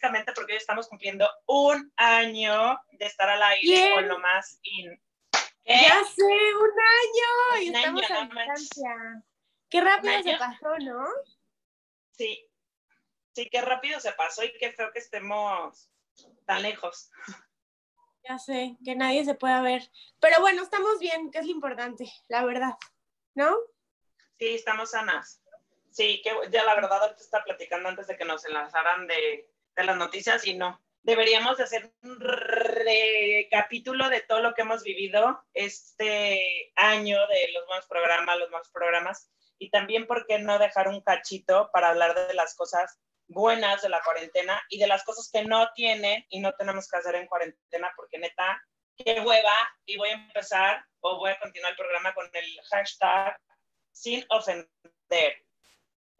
básicamente porque hoy estamos cumpliendo un año de estar al aire con lo más in. Ya sé, un año. y estamos a distancia. Qué rápido se pasó, ¿no? Sí, sí, qué rápido se pasó y qué feo que estemos tan lejos. Ya sé, que nadie se pueda ver. Pero bueno, estamos bien, que es lo importante, la verdad, ¿no? Sí, estamos sanas. Sí, que ya la verdad ahorita está platicando antes de que nos enlazaran de, de las noticias y no. Deberíamos de hacer un recapítulo de todo lo que hemos vivido este año de los buenos programas, los malos programas y también, ¿por qué no dejar un cachito para hablar de las cosas buenas de la cuarentena y de las cosas que no tienen y no tenemos que hacer en cuarentena? Porque neta, qué hueva. Y voy a empezar o voy a continuar el programa con el hashtag sin ofender.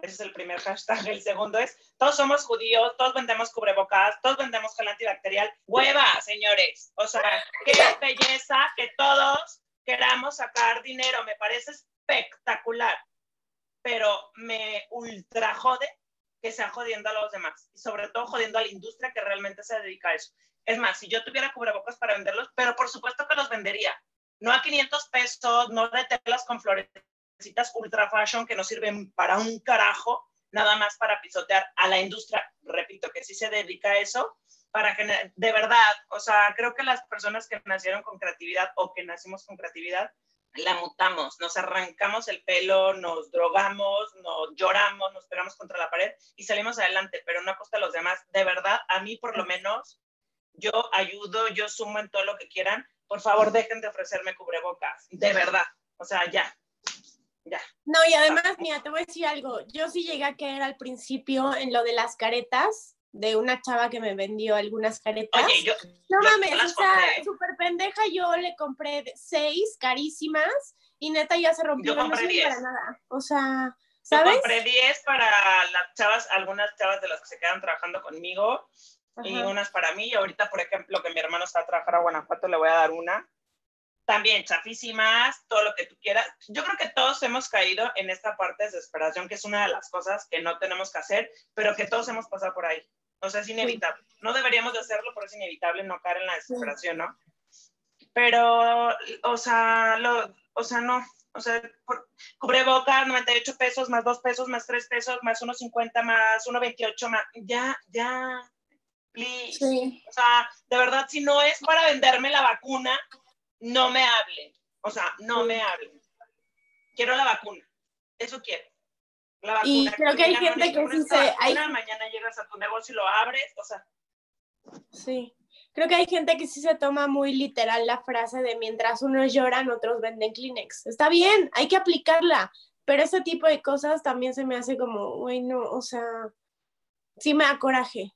Ese es el primer hashtag. El segundo es, todos somos judíos, todos vendemos cubrebocas, todos vendemos gel antibacterial. Hueva, señores. O sea, qué belleza que todos queramos sacar dinero. Me parece espectacular. Pero me ultra jode que sea jodiendo a los demás. Y sobre todo jodiendo a la industria que realmente se dedica a eso. Es más, si yo tuviera cubrebocas para venderlos, pero por supuesto que los vendería. No a 500 pesos, no de telas con flores citas ultra fashion que no sirven para un carajo, nada más para pisotear a la industria, repito, que sí se dedica a eso, para generar, de verdad, o sea, creo que las personas que nacieron con creatividad o que nacimos con creatividad, la mutamos, nos arrancamos el pelo, nos drogamos, nos lloramos, nos pegamos contra la pared y salimos adelante, pero no a costa de los demás. De verdad, a mí por lo menos, yo ayudo, yo sumo en todo lo que quieran. Por favor, dejen de ofrecerme cubrebocas, de verdad. O sea, ya, no, y además, mira, te voy a decir algo. Yo sí llegué a caer al principio en lo de las caretas, de una chava que me vendió algunas caretas. Oye, yo. No mames, o sea, súper pendeja, yo le compré seis carísimas y neta ya se rompió. Yo compré diez. Para nada. O sea, ¿sabes? Yo compré diez para las chavas, algunas chavas de las que se quedan trabajando conmigo y unas para mí. Y ahorita, por ejemplo, que mi hermano está a trabajar a Guanajuato, le voy a dar una también chafísimas, todo lo que tú quieras. Yo creo que todos hemos caído en esta parte de desesperación, que es una de las cosas que no tenemos que hacer, pero que todos hemos pasado por ahí. O sea, es inevitable. No deberíamos de hacerlo, pero es inevitable no caer en la desesperación, ¿no? Pero, o sea, lo, o sea, no. O sea, cubre boca, 98 pesos, más 2 pesos, más 3 pesos, más 1.50, más 1.28, más... Ya, ya, please. O sea, de verdad, si no es para venderme la vacuna, no me hablen. O sea, no me hablen. Quiero la vacuna. Eso quiero. La vacuna. Y creo que hay gente que sí se... Hay... Mañana llegas a tu negocio y lo abres, o sea. Sí. Creo que hay gente que sí se toma muy literal la frase de mientras unos lloran, otros venden Kleenex. Está bien, hay que aplicarla, pero ese tipo de cosas también se me hace como, bueno, o sea, sí me da coraje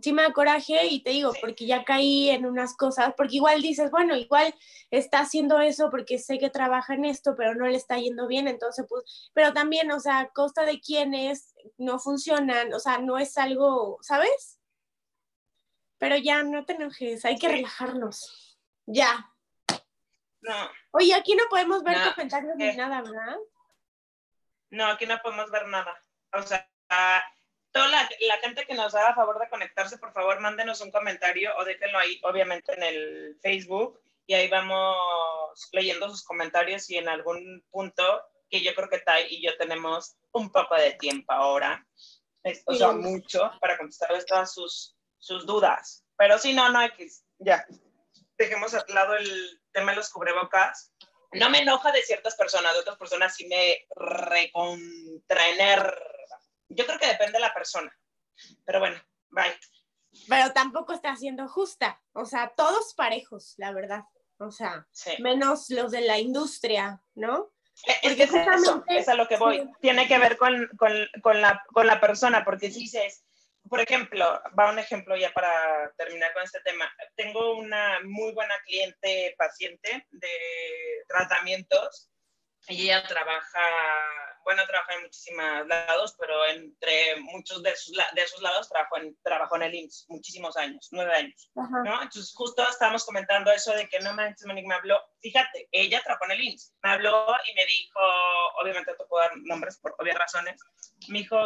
sí me da coraje y te digo, porque ya caí en unas cosas, porque igual dices, bueno, igual está haciendo eso porque sé que trabaja en esto, pero no le está yendo bien, entonces pues, pero también, o sea, costa de quienes no funcionan, o sea, no es algo, ¿sabes? Pero ya, no te enojes, hay que relajarnos. Ya. No. Oye, aquí no podemos ver comentarios ni nada, ¿verdad? No, aquí no podemos ver nada. O sea, toda la, gente que nos haga favor de conectarse, por favor, mándenos un comentario o déjenlo ahí, obviamente, en el Facebook y ahí vamos leyendo sus comentarios y en algún punto que yo creo que Tai y yo tenemos un poco de tiempo ahora, o sea, mucho para contestarles todas sus, sus dudas. Pero si no, no hay que, ya, dejemos a lado el tema de los cubrebocas. No me enoja de ciertas personas, de otras personas sí me recontraener yo creo que depende de la persona. Pero bueno, bye. Pero tampoco está siendo justa. O sea, todos parejos, la verdad. O sea, menos los de la industria, ¿no? Eh, es que es, eso, es a lo que voy. Tiene que ver con, con, con, la, con la persona, porque si dices, por ejemplo, va un ejemplo ya para terminar con este tema. Tengo una muy buena cliente paciente de tratamientos ella trabaja bueno, trabaja en muchísimos lados, pero entre muchos de esos, de esos lados trabajó en, trabajó en el IMSS muchísimos años, nueve años, ¿no? Entonces justo estábamos comentando eso de que no manches, Monique me habló, fíjate, ella trabajó en el IMSS, me habló y me dijo, obviamente no te puedo dar nombres por obvias razones, me dijo,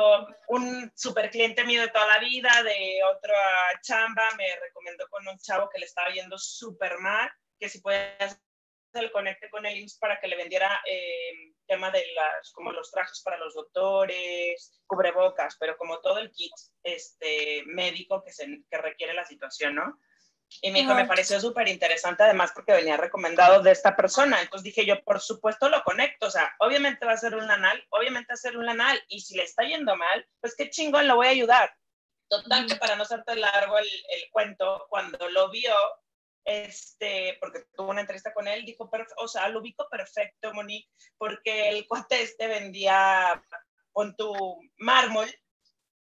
un super cliente mío de toda la vida, de otra chamba, me recomendó con un chavo que le estaba yendo súper mal, que si puede hacer el conecte con el IMSS para que le vendiera eh, tema de las, como los trajes para los doctores, cubrebocas, pero como todo el kit este, médico que, se, que requiere la situación, ¿no? Y me dijo, me pareció súper interesante, además porque venía recomendado de esta persona. Entonces dije yo, por supuesto lo conecto. O sea, obviamente va a ser un lanal, obviamente va a ser un lanal. Y si le está yendo mal, pues qué chingón, lo voy a ayudar. Total, que para no hacerte largo el, el cuento, cuando lo vio, este, porque tuvo una entrevista con él, dijo, o sea, lo ubico perfecto, Monique, porque el cuate este vendía con tu mármol,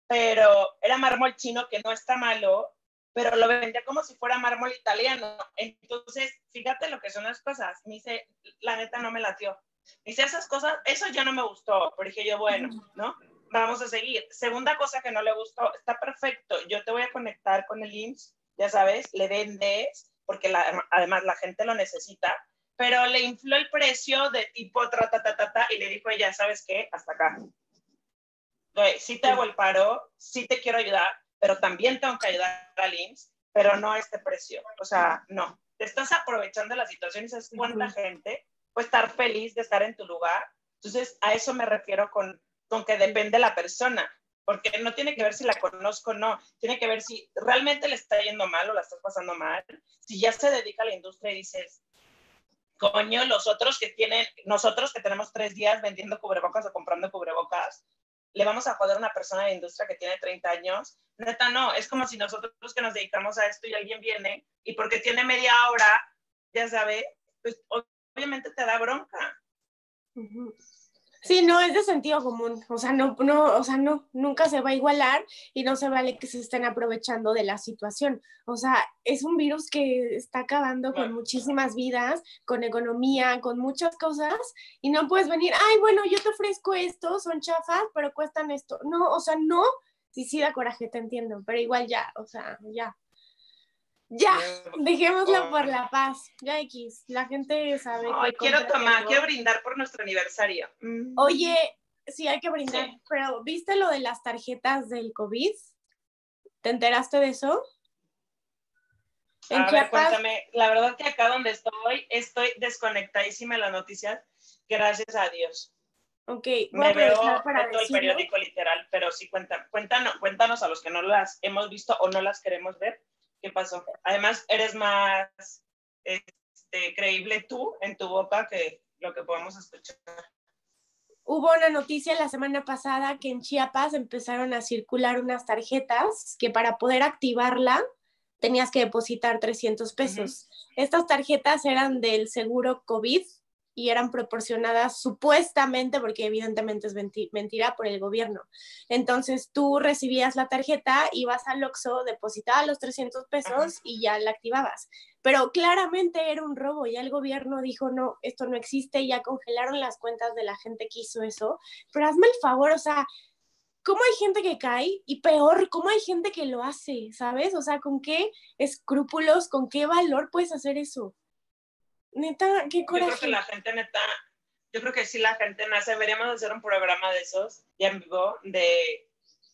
pero era mármol chino que no está malo, pero lo vendía como si fuera mármol italiano. Entonces, fíjate lo que son las cosas. Me dice, la neta no me latió. Me dice, esas cosas, eso ya no me gustó. Pero dije yo, bueno, ¿no? Vamos a seguir. Segunda cosa que no le gustó, está perfecto. Yo te voy a conectar con el IMSS, ya sabes, le vendes porque además la gente lo necesita, pero le infló el precio de tipo tra, ta, ta, ta, ta, y le dijo ella, ¿sabes qué? Hasta acá. Sí te hago el paro, sí te quiero ayudar, pero también tengo que ayudar al IMSS, pero no a este precio. O sea, no. Te estás aprovechando la situación y sabes cuánta gente puede estar feliz de estar en tu lugar. Entonces, a eso me refiero con, con que depende la persona porque no tiene que ver si la conozco o no, tiene que ver si realmente le está yendo mal o la estás pasando mal, si ya se dedica a la industria y dices, coño, los otros que tienen, nosotros que tenemos tres días vendiendo cubrebocas o comprando cubrebocas, le vamos a joder a una persona de industria que tiene 30 años. Neta, no, es como si nosotros que nos dedicamos a esto y alguien viene y porque tiene media hora, ya sabe, pues obviamente te da bronca. Sí, no, es de sentido común, o sea, no, no, o sea, no, nunca se va a igualar y no se vale que se estén aprovechando de la situación. O sea, es un virus que está acabando con muchísimas vidas, con economía, con muchas cosas y no puedes venir, ay, bueno, yo te ofrezco esto, son chafas, pero cuestan esto. No, o sea, no, sí, sí da coraje, te entiendo, pero igual ya, o sea, ya. Ya, dejémoslo por la paz. Ya X, la gente sabe. Ay, quiero tomar, quiero brindar por nuestro aniversario. Mm. Oye, sí hay que brindar, pero ¿viste lo de las tarjetas del COVID? ¿Te enteraste de eso? ¿En a ver, cuéntame, la verdad que acá donde estoy, estoy desconectadísima de las noticias, gracias a Dios. Ok, me veo para todo el periódico literal, pero sí cuenta, cuéntanos, cuéntanos a los que no las hemos visto o no las queremos ver, ¿Qué pasó? Además, eres más este, creíble tú en tu boca que lo que podemos escuchar. Hubo una noticia la semana pasada que en Chiapas empezaron a circular unas tarjetas que para poder activarla tenías que depositar 300 pesos. Estas tarjetas eran del seguro COVID y eran proporcionadas supuestamente, porque evidentemente es mentira, por el gobierno. Entonces tú recibías la tarjeta, ibas al Oxxo, depositabas los 300 pesos y ya la activabas. Pero claramente era un robo, ya el gobierno dijo, no, esto no existe, ya congelaron las cuentas de la gente que hizo eso. Pero hazme el favor, o sea, ¿cómo hay gente que cae? Y peor, ¿cómo hay gente que lo hace? ¿Sabes? O sea, ¿con qué escrúpulos, con qué valor puedes hacer eso? Neta, qué coraje. Yo creo que la gente neta, yo creo que si la gente nace, deberíamos hacer un programa de esos, ya en vivo, de,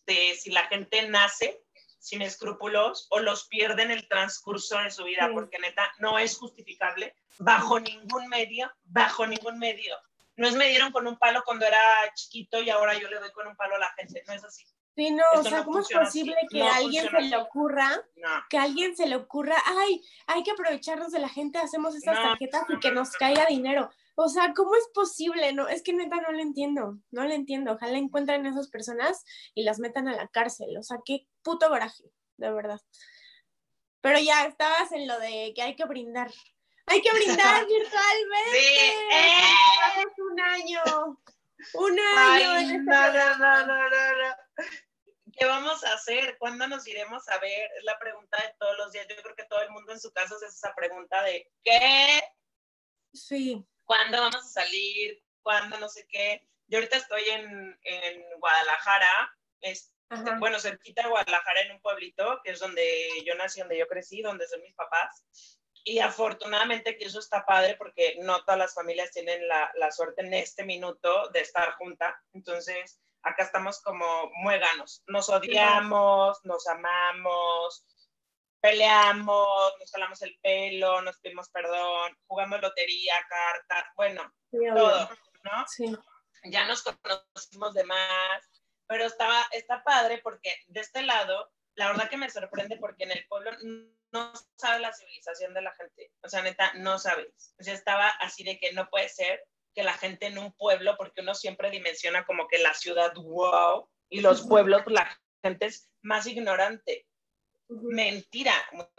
de si la gente nace sin escrúpulos o los pierde en el transcurso de su vida, porque neta no es justificable bajo ningún medio, bajo ningún medio. No es me dieron con un palo cuando era chiquito y ahora yo le doy con un palo a la gente, no es así. Sí, no, o sea, ¿cómo es posible que a alguien se le ocurra, que a alguien se le ocurra, ay, hay que aprovecharnos de la gente, hacemos estas tarjetas y que nos caiga dinero? O sea, ¿cómo es posible? No, es que neta no lo entiendo, no lo entiendo. Ojalá encuentren a esas personas y las metan a la cárcel. O sea, qué puto coraje, de verdad. Pero ya estabas en lo de que hay que brindar. Hay que brindar virtualmente. Sí, ¡Eh! un año. Un año en este no, no, no, no, no. ¿Qué vamos a hacer? ¿Cuándo nos iremos a ver? Es la pregunta de todos los días. Yo creo que todo el mundo en su caso es esa pregunta de ¿qué? Sí. ¿Cuándo vamos a salir? ¿Cuándo no sé qué? Yo ahorita estoy en, en Guadalajara, este, bueno, cerquita de Guadalajara, en un pueblito, que es donde yo nací, donde yo crecí, donde son mis papás. Y afortunadamente que eso está padre porque no todas las familias tienen la, la suerte en este minuto de estar junta. Entonces, acá estamos como muéganos. Nos odiamos, nos amamos, peleamos, nos jalamos el pelo, nos pedimos perdón, jugamos lotería, cartas, bueno, todo, ¿no? Sí. Ya nos conocimos de más, pero estaba, está padre porque de este lado, la verdad que me sorprende porque en el pueblo no sabe la civilización de la gente, o sea, neta, no sabes. O sea, estaba así de que no puede ser que la gente en un pueblo, porque uno siempre dimensiona como que la ciudad, wow, y los pueblos, la gente es más ignorante. Mentira,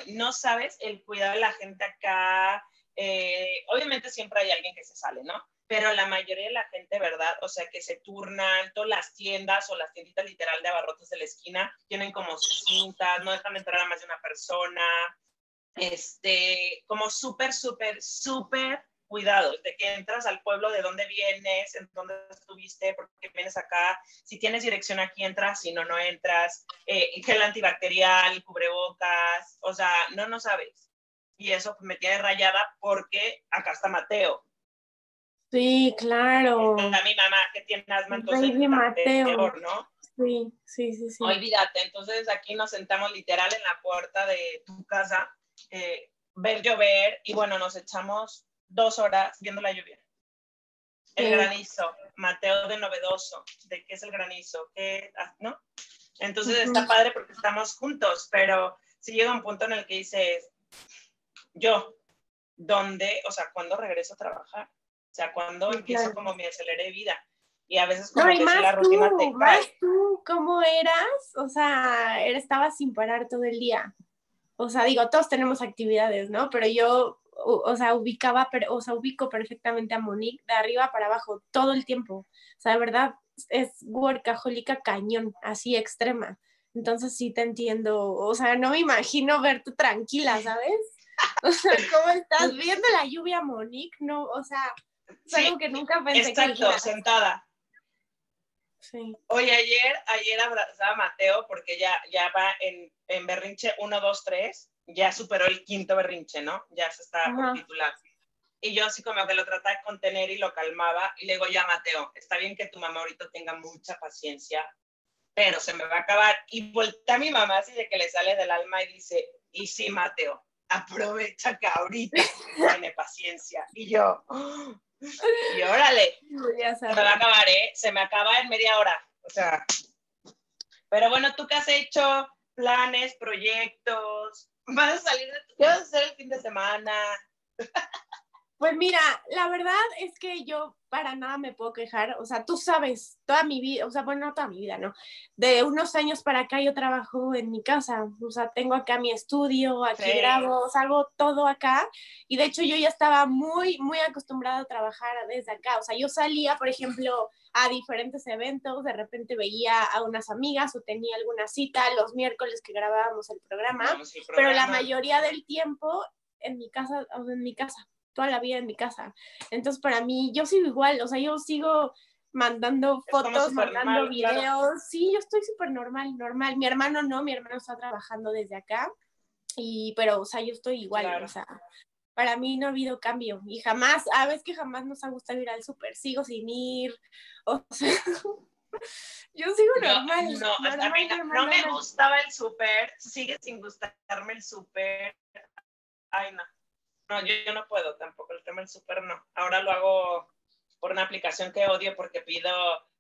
no sabes el cuidado de la gente acá. Eh, obviamente siempre hay alguien que se sale, ¿no? Pero la mayoría de la gente, ¿verdad? O sea, que se turnan, todas las tiendas o las tienditas literal de abarrotes de la esquina tienen como cintas, no dejan entrar a más de una persona, este, como súper, súper, súper cuidado de que entras al pueblo, de dónde vienes, en dónde estuviste, por qué vienes acá, si tienes dirección aquí entras, si no, no entras, eh, gel antibacterial, cubrebocas, o sea, no, no sabes. Y eso me tiene rayada porque acá está Mateo. Sí, claro. Está mi mamá que tiene asma, entonces Mateo. ¿no? Sí, sí, sí, sí. Olvídate, entonces aquí nos sentamos literal en la puerta de tu casa, eh, ver llover y bueno, nos echamos dos horas viendo la lluvia. El granizo, Mateo de novedoso, de qué es el granizo, qué, ah, ¿no? Entonces está padre porque estamos juntos, pero si llega un punto en el que dices, yo, ¿dónde? O sea, ¿cuándo regreso a trabajar? O sea, ¿cuándo empiezo como mi aceleré vida? Y a veces como no, que la rutina te Más tú, ¿cómo eras? O sea, estabas sin parar todo el día. O sea, digo, todos tenemos actividades, ¿no? Pero yo o, sea, ubicaba, o sea, ubico perfectamente a Monique de arriba para abajo todo el tiempo. O sea, de verdad, es workaholica cañón, así extrema. Entonces sí te entiendo, o sea, no me imagino verte tranquila, ¿sabes? O sea, ¿cómo estás viendo la lluvia, Monique? No, o sea, es algo que nunca pensé exacto, sentada. Sí. Oye, ayer, ayer abrazaba a Mateo porque ya, ya va en, en berrinche 1, 2, 3 ya superó el quinto berrinche, ¿no? Ya se estaba por titular. Y yo así como que lo trataba de contener y lo calmaba y le digo, ya Mateo, está bien que tu mamá ahorita tenga mucha paciencia, pero se me va a acabar. Y voltea a mi mamá así de que le sale del alma y dice, y sí, Mateo, aprovecha que ahorita tiene paciencia. Y yo, y órale, se me va a acabar, ¿eh? Se me acaba en media hora. O sea, pero bueno, ¿tú qué has hecho? Planes, proyectos, vas a salir de ¿Qué vas a hacer el fin de semana? Pues mira, la verdad es que yo para nada me puedo quejar, o sea, tú sabes, toda mi vida, o sea, bueno, no toda mi vida, ¿no? De unos años para acá yo trabajo en mi casa, o sea, tengo acá mi estudio, aquí grabo, salgo todo acá, y de hecho yo ya estaba muy, muy acostumbrada a trabajar desde acá, o sea, yo salía, por ejemplo, a diferentes eventos, de repente veía a unas amigas o tenía alguna cita los miércoles que grabábamos el programa, pero la mayoría del tiempo en mi casa, o en mi casa toda la vida en mi casa. Entonces, para mí, yo sigo igual, o sea, yo sigo mandando fotos, mandando videos. Sí, yo estoy súper normal, normal. Mi hermano no, mi hermano está trabajando desde acá, y, pero, o sea, yo estoy igual, o sea, para mí no ha habido cambio y jamás, a veces que jamás nos ha gustado ir al súper, sigo sin ir, o sea, yo sigo normal. No, a mí no, me gustaba el súper, sigue sin gustarme el súper. Ay, no. No, yo, no puedo tampoco, el tema del súper no. Ahora lo hago por una aplicación que odio porque pido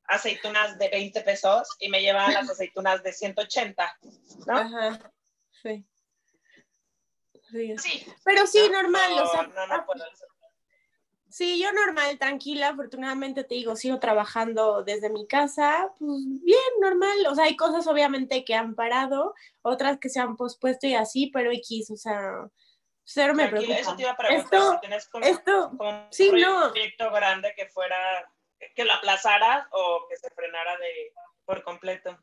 aceitunas de 20 pesos y me llevan las aceitunas de 180, ¿no? Ajá, sí. Sí. Pero sí, normal, o sea. No, no puedo. Sí, yo normal, tranquila, afortunadamente te digo, sigo trabajando desde mi casa, pues bien, normal, o sea, hay cosas obviamente que han parado, otras que se han pospuesto y así, pero X, o sea, Cero me preocupa. Eso te iba a preguntar, esto, si tienes como, esto, un sí, proyecto grande que fuera, que lo aplazaras o que se frenara de por completo.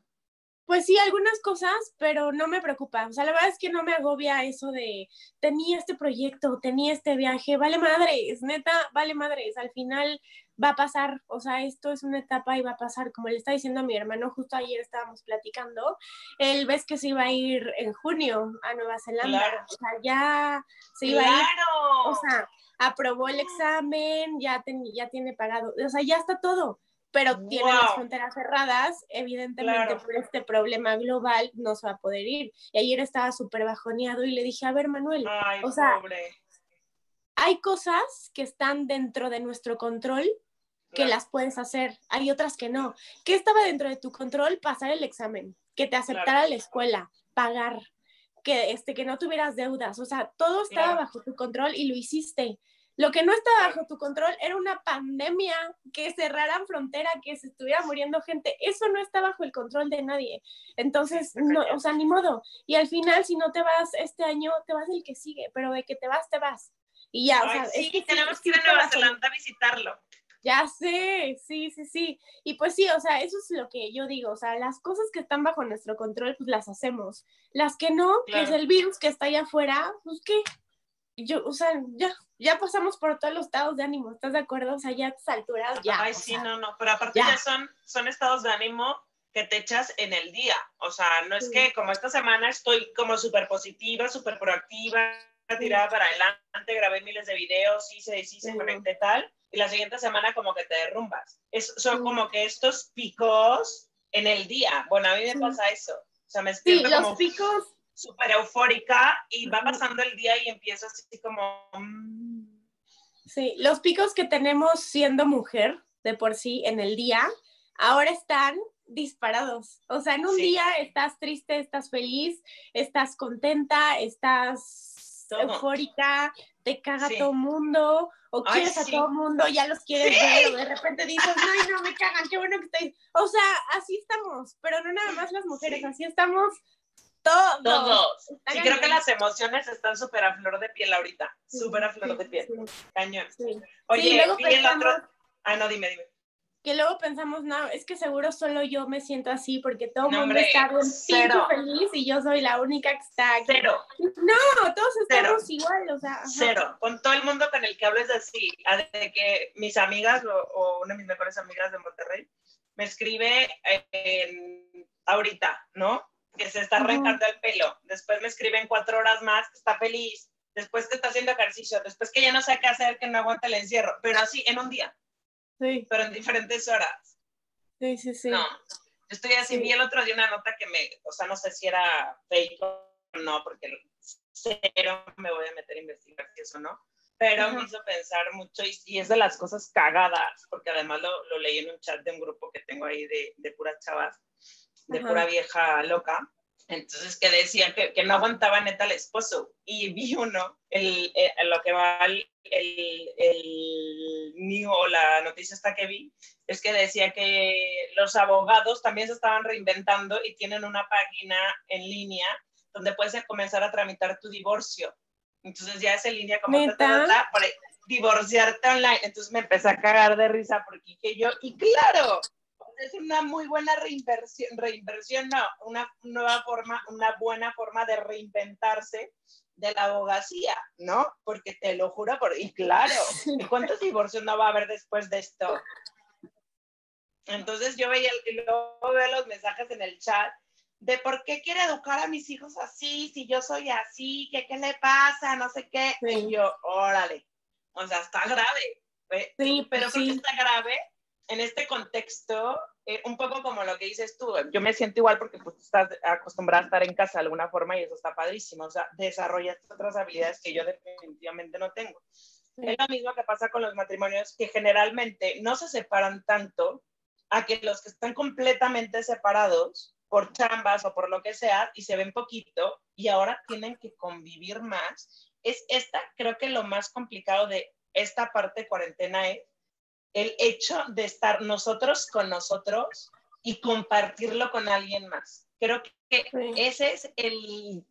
Pues sí, algunas cosas, pero no me preocupa. O sea, la verdad es que no me agobia eso de tenía este proyecto, tenía este viaje, vale madres, neta, vale madres. Al final va a pasar, o sea, esto es una etapa y va a pasar, como le está diciendo a mi hermano, justo ayer estábamos platicando, él ves que se iba a ir en junio a Nueva Zelanda, o sea, ya se iba a ir, o sea, aprobó el examen, ya, ya tiene pagado, o sea, ya está todo pero tiene las fronteras cerradas, evidentemente por este problema global no se va a poder ir. Y ayer estaba súper bajoneado y le dije, a ver, Manuel, o sea, hay cosas que están dentro de nuestro control que las puedes hacer, hay otras que no. ¿Qué estaba dentro de tu control? Pasar el examen, que te aceptara la escuela, pagar, que, este, que no tuvieras deudas, o sea, todo estaba bajo tu control y lo hiciste. Lo que no estaba bajo tu control era una pandemia, que cerraran frontera, que se estuviera muriendo gente. Eso no está bajo el control de nadie. Entonces, no, o sea, ni modo. Y al final, si no te vas este año, te vas el que sigue, pero de que te vas, te vas. Y ya, o sea, es que tenemos que ir a Nueva Zelanda a visitarlo. Ya sé, sí, sí, sí. Y pues sí, o sea, eso es lo que yo digo, o sea, las cosas que están bajo nuestro control, pues las hacemos. Las que no, pues el virus que está allá afuera, pues qué, yo, o sea, ya, ya pasamos por todos los estados de ánimo, ¿estás de acuerdo? O sea, ya a estas alturas, ya. Ay, sí, no, no, pero aparte ya. son, son estados de ánimo que te echas en el día. O sea, no es que como esta semana estoy como súper positiva, súper proactiva, tirada para adelante, grabé miles de videos, hice, sí, se conecté tal, y la siguiente semana como que te derrumbas. Es, son como que estos picos en el día. Bueno, a mí me pasa eso. O sea, me sí, los picos súper eufórica y va pasando el día y empieza así como... Mm. Sí, los picos que tenemos siendo mujer de por sí en el día, ahora están disparados. O sea, en un día estás triste, estás feliz, estás contenta, estás eufórica, te caga todo el mundo, o quieres a todo el mundo, ya los quieres ver, o de repente dices, ay, no me cagan, qué bueno que estoy. O sea, así estamos, pero no nada más las mujeres, así estamos todos. Todos. Y creo que las emociones están súper a flor de piel ahorita. Súper a flor de piel. Cañón. Oye, y el otro. Ah, no, dime, dime. Que luego pensamos, no, es que seguro solo yo me siento así porque todo el mundo está bien feliz y yo soy la única que está aquí. Cero. No, todos estamos igual, o sea. Cero. Con todo el mundo con el que hables así, de que mis amigas o, una de mis mejores amigas de Monterrey me escribe ahorita, ¿no? Que se está arrancando el pelo, después me escriben cuatro horas más, está feliz, después que está haciendo ejercicio, después que ya no sabe qué hacer, que no aguanta el encierro, pero así en un día. Sí. Pero en diferentes horas. Sí, sí, sí. No, estoy así, vi el otro día una nota que me, o sea, no sé si era fake o no, porque cero me voy a meter a investigar si eso no, pero me hizo pensar mucho y, es de las cosas cagadas, porque además lo, lo, leí en un chat de un grupo que tengo ahí de, de puras chavas, de pura vieja loca. Entonces, que decía que, que, no aguantaba neta el esposo. Y vi uno, el, eh, lo que va el, el, el o la noticia esta que vi, es que decía que los abogados también se estaban reinventando y tienen una página en línea donde puedes comenzar a tramitar tu divorcio. Entonces ya es en línea como para divorciarte online. Entonces me empecé a cagar de risa porque que yo, y claro, es una muy buena reinversión, reinversión, no, una nueva forma, una buena forma de reinventarse de la abogacía, ¿no? Porque te lo juro, por, y claro, ¿cuántos divorcios no va a haber después de esto? Entonces yo veía, luego veo los mensajes en el chat de por qué quiere educar a mis hijos así, si yo soy así, que qué le pasa, no sé qué. Y yo, órale, o sea, está grave. Sí, pero sí. está grave en este contexto, eh, un poco como lo que dices tú, yo me siento igual porque pues, estás acostumbrada a estar en casa de alguna forma y eso está padrísimo, o sea, desarrollas otras habilidades que yo definitivamente no tengo. Es lo mismo que pasa con los matrimonios que generalmente no se separan tanto a que los que están completamente separados por chambas o por lo que sea y se ven poquito y ahora tienen que convivir más. Es esta, creo que lo más complicado de esta parte de cuarentena es el hecho de estar nosotros con nosotros y compartirlo con alguien más. Creo que ese es el,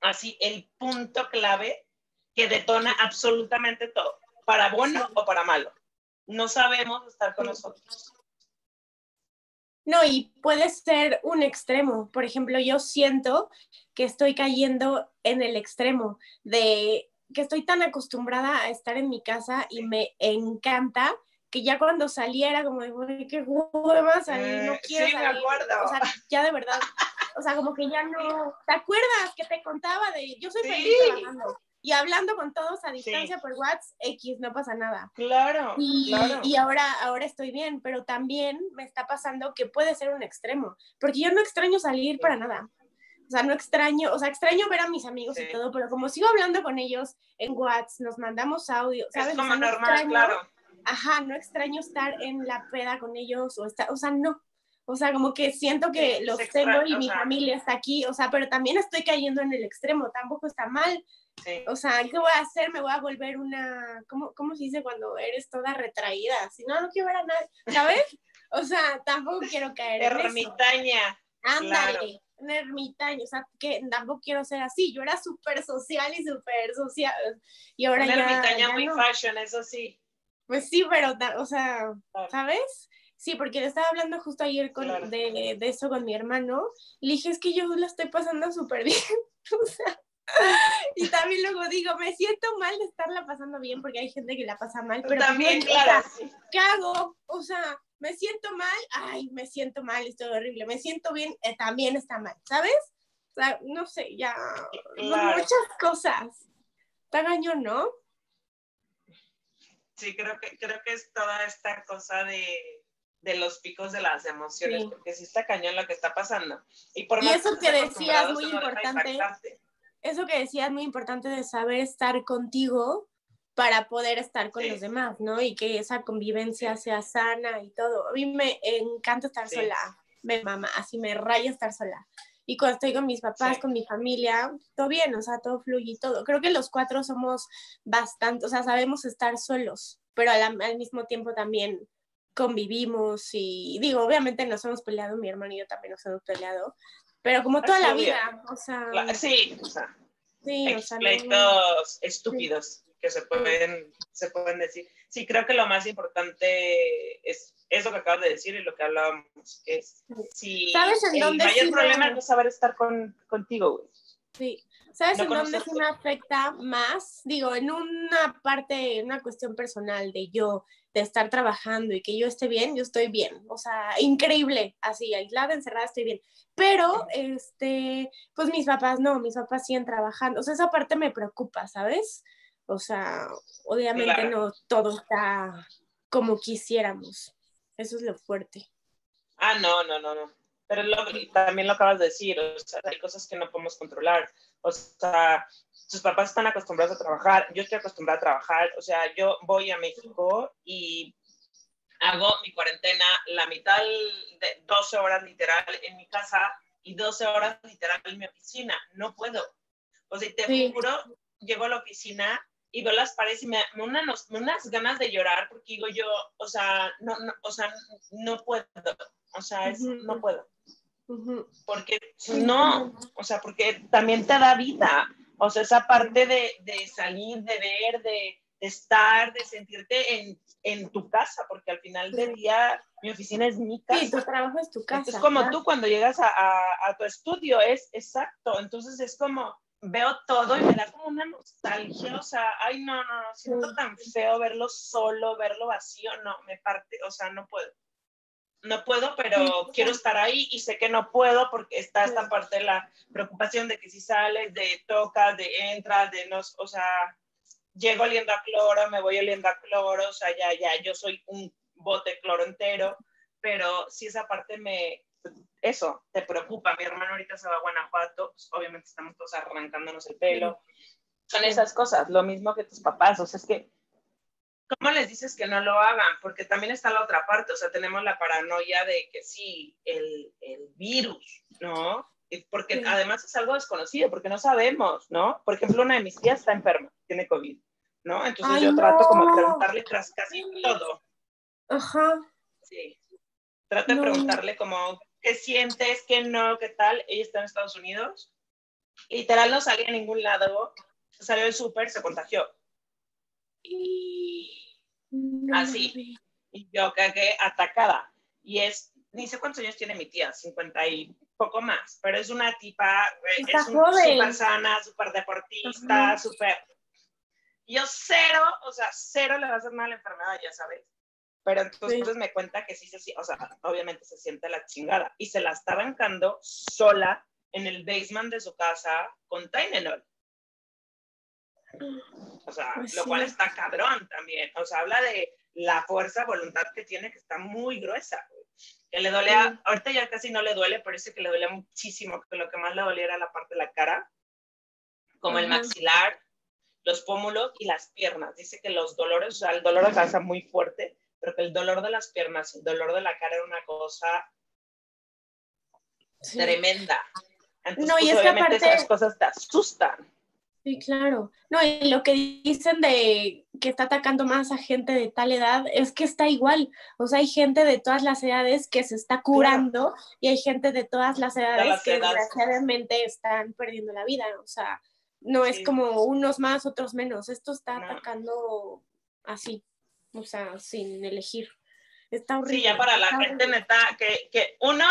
así, el punto clave que detona absolutamente todo, para bueno o para malo. No sabemos estar con nosotros. No, y puede ser un extremo. Por ejemplo, yo siento que estoy cayendo en el extremo de que estoy tan acostumbrada a estar en mi casa y me encanta que ya cuando saliera como de, qué hueva salir, no Eh, quiero sí, me acuerdo. O sea, ya de verdad. O sea, como que ya no. ¿Te acuerdas que te contaba de yo soy Sí. feliz trabajando y hablando con todos a distancia por WhatsApp, X, no pasa nada. Claro, Y, claro. y ahora, ahora estoy bien, pero también me está pasando que puede ser un extremo, porque yo no extraño salir para nada. O sea, no extraño, o sea, extraño ver a mis amigos Sí. y todo, pero como sigo hablando con ellos en WhatsApp, nos mandamos audio, ¿sabes? es O como sea, no normal, extraño- claro. Ajá, no extraño estar en la peda con ellos, o, estar, o sea, no. O sea, como que siento que Sí, los tengo y mi sea- familia está aquí, o sea, pero también estoy cayendo en el extremo, tampoco está mal. Sí. O sea, ¿qué voy a hacer? Me voy a volver una, ¿cómo, cómo se dice cuando eres toda retraída? Si no, no quiero ver a nadie, ¿sabes? O sea, tampoco quiero caer en eso. Ermitaña. Ándale, claro. un ermitaño, o sea, que tampoco quiero ser así. Yo era súper social y súper social, y ahora Una ya, ermitaña ya muy no. fashion, eso sí. Pues sí, pero, o sea. ¿sabes? Sí, porque le estaba hablando justo ayer con, Claro. de, de eso con mi hermano. Le dije, es que yo la estoy pasando súper bien. o sea, y también luego digo, me siento mal de estarla pasando bien porque hay gente que la pasa mal, pero También, pues, claro. sí. ¿qué hago? O sea, me siento mal, ay, me siento mal, estoy horrible. Me siento bien, eh, también está mal, ¿sabes? O sea, no sé, ya, Claro. muchas cosas. Está cañón, ¿no? Sí, creo que, creo que es toda esta cosa de, de los picos de las emociones, Sí. porque sí está cañón lo que está pasando. Y, por Y eso que decías, muy importante, eso que decías muy importante de saber estar contigo para poder estar con Sí. los demás, ¿no? Y que esa convivencia sea sana y todo. A mí me encanta estar sola, me mama, así me raya estar sola. Y cuando estoy con mis papás, Sí. con mi familia, todo bien, o sea, todo fluye y todo. Creo que los cuatro somos bastante, o sea, sabemos estar solos, pero al, al mismo tiempo también convivimos y digo, obviamente nos hemos peleado, mi hermano y yo también nos hemos peleado, pero como toda la vida, o sea, Cla- Sí, o sea, sí, o sea, no- estúpidos que se pueden, se pueden decir. Sí, creo que lo más importante es eso que acabas de decir y lo que hablábamos, que es si ¿Sabes en el dónde mayor sí problema me- es saber estar con, contigo, güey. Sí. ¿Sabes No en dónde sí me afecta más? Digo, en una parte, en una cuestión personal de yo, de estar trabajando y que yo esté bien, yo estoy bien. O sea, increíble, así, aislada, encerrada, estoy bien. Pero, este, pues mis papás no, mis papás siguen trabajando. O sea, esa parte me preocupa, ¿sabes? O sea, obviamente Claro. no todo está como quisiéramos. Eso es lo fuerte. Ah, no, no, no, no. Pero lo- también lo acabas de decir, o sea, hay cosas que no podemos controlar. O sea, sus papás están acostumbrados a trabajar, yo estoy acostumbrada a trabajar, o sea, yo voy a México y hago mi cuarentena la mitad de 12 horas literal en mi casa y 12 horas literal en mi oficina. No puedo. O sea, te Sí. juro, llego a la oficina y veo las paredes y me, me unos- me unas ganas de llorar porque digo yo, o sea, no, no, o sea, no puedo. O sea, es, Ujú. no puedo. Porque no, o sea, porque también te da vida. O sea, esa parte de, de salir, de ver, de, de estar, de sentirte en, en tu casa, porque al final del día mi oficina es mi casa. Sí, tu trabajo es tu casa. Es como claro. tú cuando llegas a, a- a tu estudio, es exacto. Entonces es como, veo todo y me da como una nostalgia. O sea, ay, no, no, no, siento Sí. tan feo verlo solo, verlo vacío. No, me parte, o sea, no puedo. No puedo, pero Sí, quiero estar ahí y sé que no puedo porque está Sí. esta parte de la preocupación de que si sales, de tocas, de entras, de no, o sea, llego oliendo a cloro, me voy oliendo a cloro, o sea, ya, ya, yo soy un bote cloro entero, pero si esa parte me, eso, te preocupa. Mi hermano ahorita se va a Guanajuato, pues, obviamente estamos todos arrancándonos el pelo. Son esas cosas, lo mismo que tus papás, o sea, es que, ¿cómo les dices que no lo hagan? Porque también está la otra parte, o sea, tenemos la paranoia de que sí, el, el virus, ¿no? Porque Sí. además es algo desconocido, porque no sabemos, ¿no? Por ejemplo, una de mis tías está enferma, tiene COVID, ¿no? Entonces Ay, yo trato como de preguntarle tras casi todo, Ajá. Sí. Trata de preguntarle como, ¿qué sientes? ¿Qué no? ¿Qué tal? Ella está en Estados Unidos. Literal no salía a ningún lado. Salió del súper, se contagió. Y... Así. Y yo cagué atacada. Y es ni sé cuántos años tiene mi tía, 50 y poco más, pero es una tipa, Está es joven. súper sana, súper deportista, súper... Yo cero, o sea, cero le va a hacer a la enfermedad, ya sabes. Pero entonces Sí. me cuenta que sí se o sea, obviamente se siente la chingada. Y se la está arrancando sola en el basement de su casa con Tylenol. O sea, Pues lo sí. cual está cabrón también. O sea, habla de la fuerza, voluntad que tiene, que está muy gruesa. Que le duele, a- ahorita ya casi no le duele, pero dice que le duele muchísimo, que lo que más le dolía era la parte de la cara, como el maxilar, los pómulos y las piernas. Dice que los dolores, o sea, el dolor de cabeza muy fuerte, pero que el dolor de las piernas, el dolor de la cara era una cosa Sí. tremenda. Entonces, No, y pues, es que obviamente aparte- esas cosas te asustan. Sí, claro. No, y lo que dicen de que está atacando más a gente de tal edad es que está igual. O sea, hay gente de todas las edades que se está curando y hay gente de todas las edades las que edades. desgraciadamente están perdiendo la vida. O sea, no es como unos más, otros menos. Esto está No. atacando así, o sea, sin elegir. Está horrible. Sí, ya para la gente neta, que, que uno,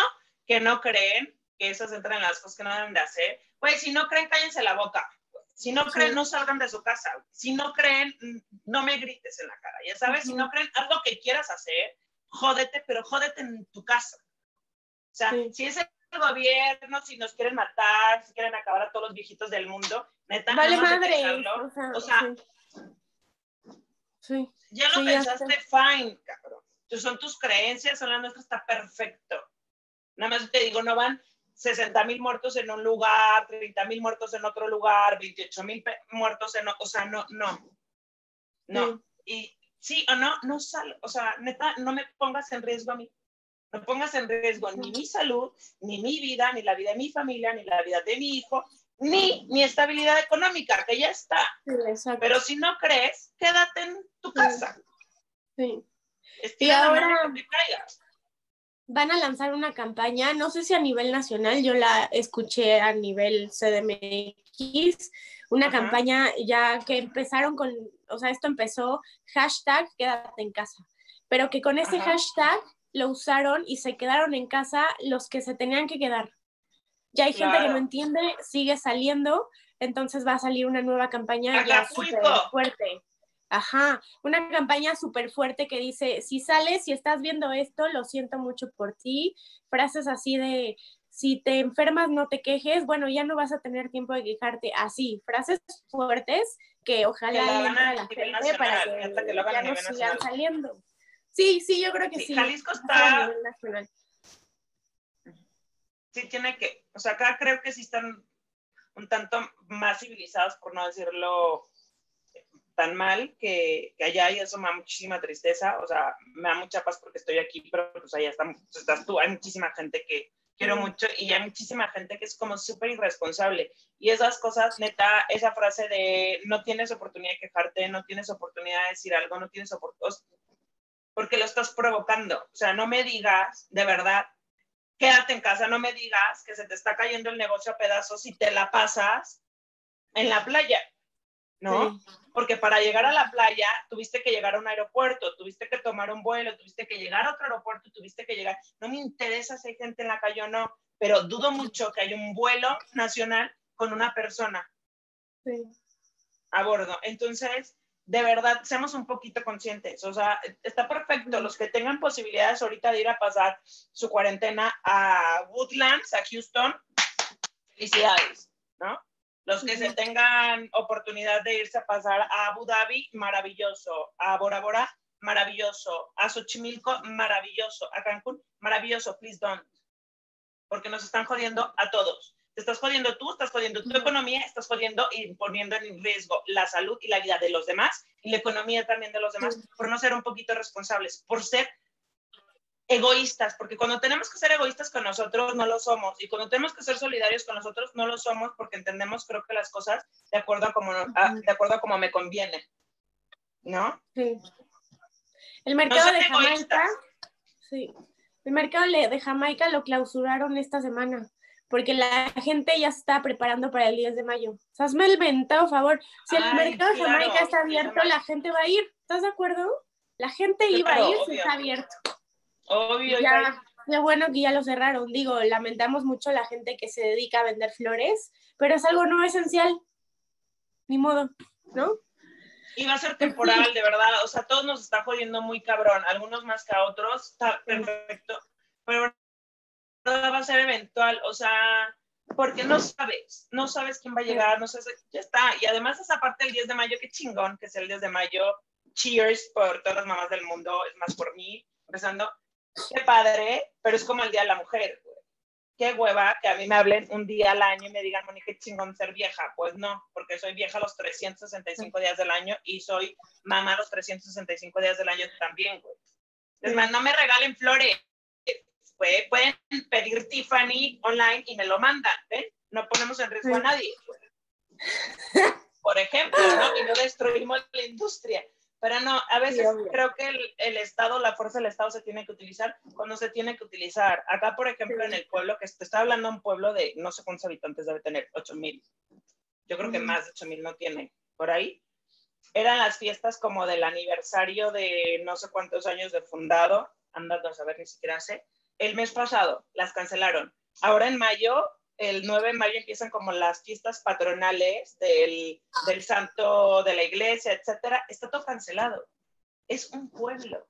que no creen que esas entran en las cosas que no deben de hacer. Pues si no creen, cállense la boca. Si no creen, Sí. no salgan de su casa. Si no creen, mm, no me grites en la cara. Ya sabes, si no creen, haz lo que quieras hacer, jódete, pero jódete en tu casa. O sea, Sí. si es el gobierno, si nos quieren matar, si quieren acabar a todos los viejitos del mundo, neta, Vale de madre. O sea, o sea, sí. Sí. Ya lo Sí, ya pensaste, fine, cabrón. Son tus creencias, son las nuestras, está perfecto. Nada más te digo, no van 60 mil muertos en un lugar, 30 mil muertos en otro lugar, 28 mil muertos en otro, o sea, no, no. No. Y sí o no, no sal, o sea, neta, no me pongas en riesgo a mí. No pongas en riesgo ni mi salud, ni mi vida, ni la vida de mi familia, ni la vida de mi hijo, ni mi estabilidad económica, que ya está. Sí. Pero si no crees, quédate en tu casa. Sí. Ahora- que van a lanzar una campaña, no sé si a nivel nacional, yo la escuché a nivel CDMX, una Ajá. campaña ya que empezaron con, o sea, esto empezó hashtag quédate en casa, pero que con ese Ajá. hashtag lo usaron y se quedaron en casa los que se tenían que quedar. Ya hay gente que no entiende, sigue saliendo, entonces va a salir una nueva campaña ya súper fuerte. Ajá, una campaña súper fuerte que dice, si sales, si estás viendo esto, lo siento mucho por ti. Frases así de, si te enfermas, no te quejes. Bueno, ya no vas a tener tiempo de quejarte. Así, frases fuertes que ojalá Que le a la gente para que, ya no sigan saliendo. Sí, sí, yo creo que Sí, sí. Jalisco está. Sí tiene que, o sea, acá creo que sí están un tanto más civilizados, por no decirlo tan mal, que, que allá y eso me da muchísima tristeza, o sea, me da mucha paz porque estoy aquí, pero pues allá están- estás tú, hay muchísima gente que quiero mucho y hay muchísima gente que es como súper irresponsable. Y esas cosas, neta, esa frase de no tienes oportunidad de quejarte, no tienes oportunidad de decir algo, no tienes oportunidad, porque lo estás provocando. O sea, no me digas, de verdad, quédate en casa, no me digas que se te está cayendo el negocio a pedazos y te la pasas en la playa, ¿no? Sí. Porque para llegar a la playa tuviste que llegar a un aeropuerto, tuviste que tomar un vuelo, tuviste que llegar a otro aeropuerto, tuviste que llegar. No me interesa si hay gente en la calle o no, pero dudo mucho que haya un vuelo nacional con una persona Sí. a bordo. Entonces, de verdad, seamos un poquito conscientes. O sea, está perfecto. Los que tengan posibilidades ahorita de ir a pasar su cuarentena a Woodlands, a Houston, felicidades, ¿no? Los que se tengan oportunidad de irse a pasar a Abu Dhabi, maravilloso. A Bora Bora, maravilloso. A Xochimilco, maravilloso. A Cancún, maravilloso. Please don't. Porque nos están jodiendo a todos. Te estás jodiendo tú, estás jodiendo tu economía, estás jodiendo y poniendo en riesgo la salud y la vida de los demás y la economía también de los demás por no ser un poquito responsables, por ser egoístas, porque cuando tenemos que ser egoístas con nosotros no lo somos y cuando tenemos que ser solidarios con nosotros no lo somos porque entendemos creo que las cosas de acuerdo a como, a- de acuerdo a como me conviene, ¿no? Sí. El mercado de Jamaica, egoístas. sí. El mercado de Jamaica lo clausuraron esta semana porque la gente ya está preparando para el 10 de mayo. Hazme el mentado favor. Si el Ay, mercado de claro, Jamaica está 10 de abierto, la gente va a ir. ¿Estás de acuerdo? La gente iba a ir si está abierto. Obvio, Ya. qué bueno que ya lo cerraron. Digo, lamentamos mucho la gente que se dedica a vender flores, pero es algo no esencial. Ni modo, ¿no? Y va a ser temporal, de verdad. O sea, todos nos está jodiendo muy cabrón. Algunos más que a otros. Está perfecto. Pero va a ser eventual. O sea, porque no sabes, no sabes quién va a llegar, no sabes, ya está. Y además esa parte del 10 de mayo, qué chingón, que es el 10 de mayo. Cheers por todas las mamás del mundo, es más por mí, empezando. Qué padre, pero es como el Día de la Mujer. Qué hueva que a mí me hablen un día al año y me digan, Moni, qué chingón ser vieja. Pues no, porque soy vieja los 365 días del año y soy mamá los 365 días del año también, güey. Es más, no me regalen flores pueden pedir Tiffany online y me lo mandan, ¿ven? No ponemos en riesgo a nadie. Por ejemplo, ¿no? Y no destruimos la industria. Pero no, a veces creo que el, Estado, la fuerza del Estado se tiene que utilizar cuando se tiene que utilizar. Acá, por ejemplo, en el pueblo, que te está hablando un pueblo de no sé cuántos habitantes debe tener, 8 mil. Yo creo que más de 8 mil no tiene. Por ahí. Eran las fiestas como del aniversario de no sé cuántos años de fundado. Andando a saber, ni siquiera sé el mes pasado las cancelaron. Ahora en mayo, el 9 de mayo empiezan como las fiestas patronales del, del santo de la iglesia, etcétera. Está todo cancelado. Es un pueblo.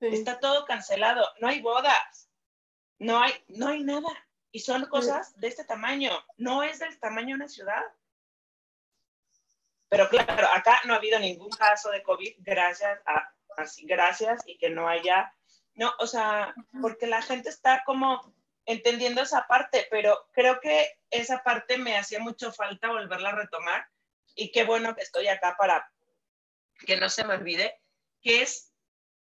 Está todo cancelado. No hay bodas. No hay, no hay nada. Y son cosas de este tamaño. No es del tamaño de una ciudad. Pero claro, acá no ha habido ningún caso de COVID, gracias a, así, gracias, y que no haya ¿no? O sea, porque la gente está como entendiendo esa parte, pero creo que esa parte me hacía mucho falta volverla a retomar y qué bueno que estoy acá para que no se me olvide, que es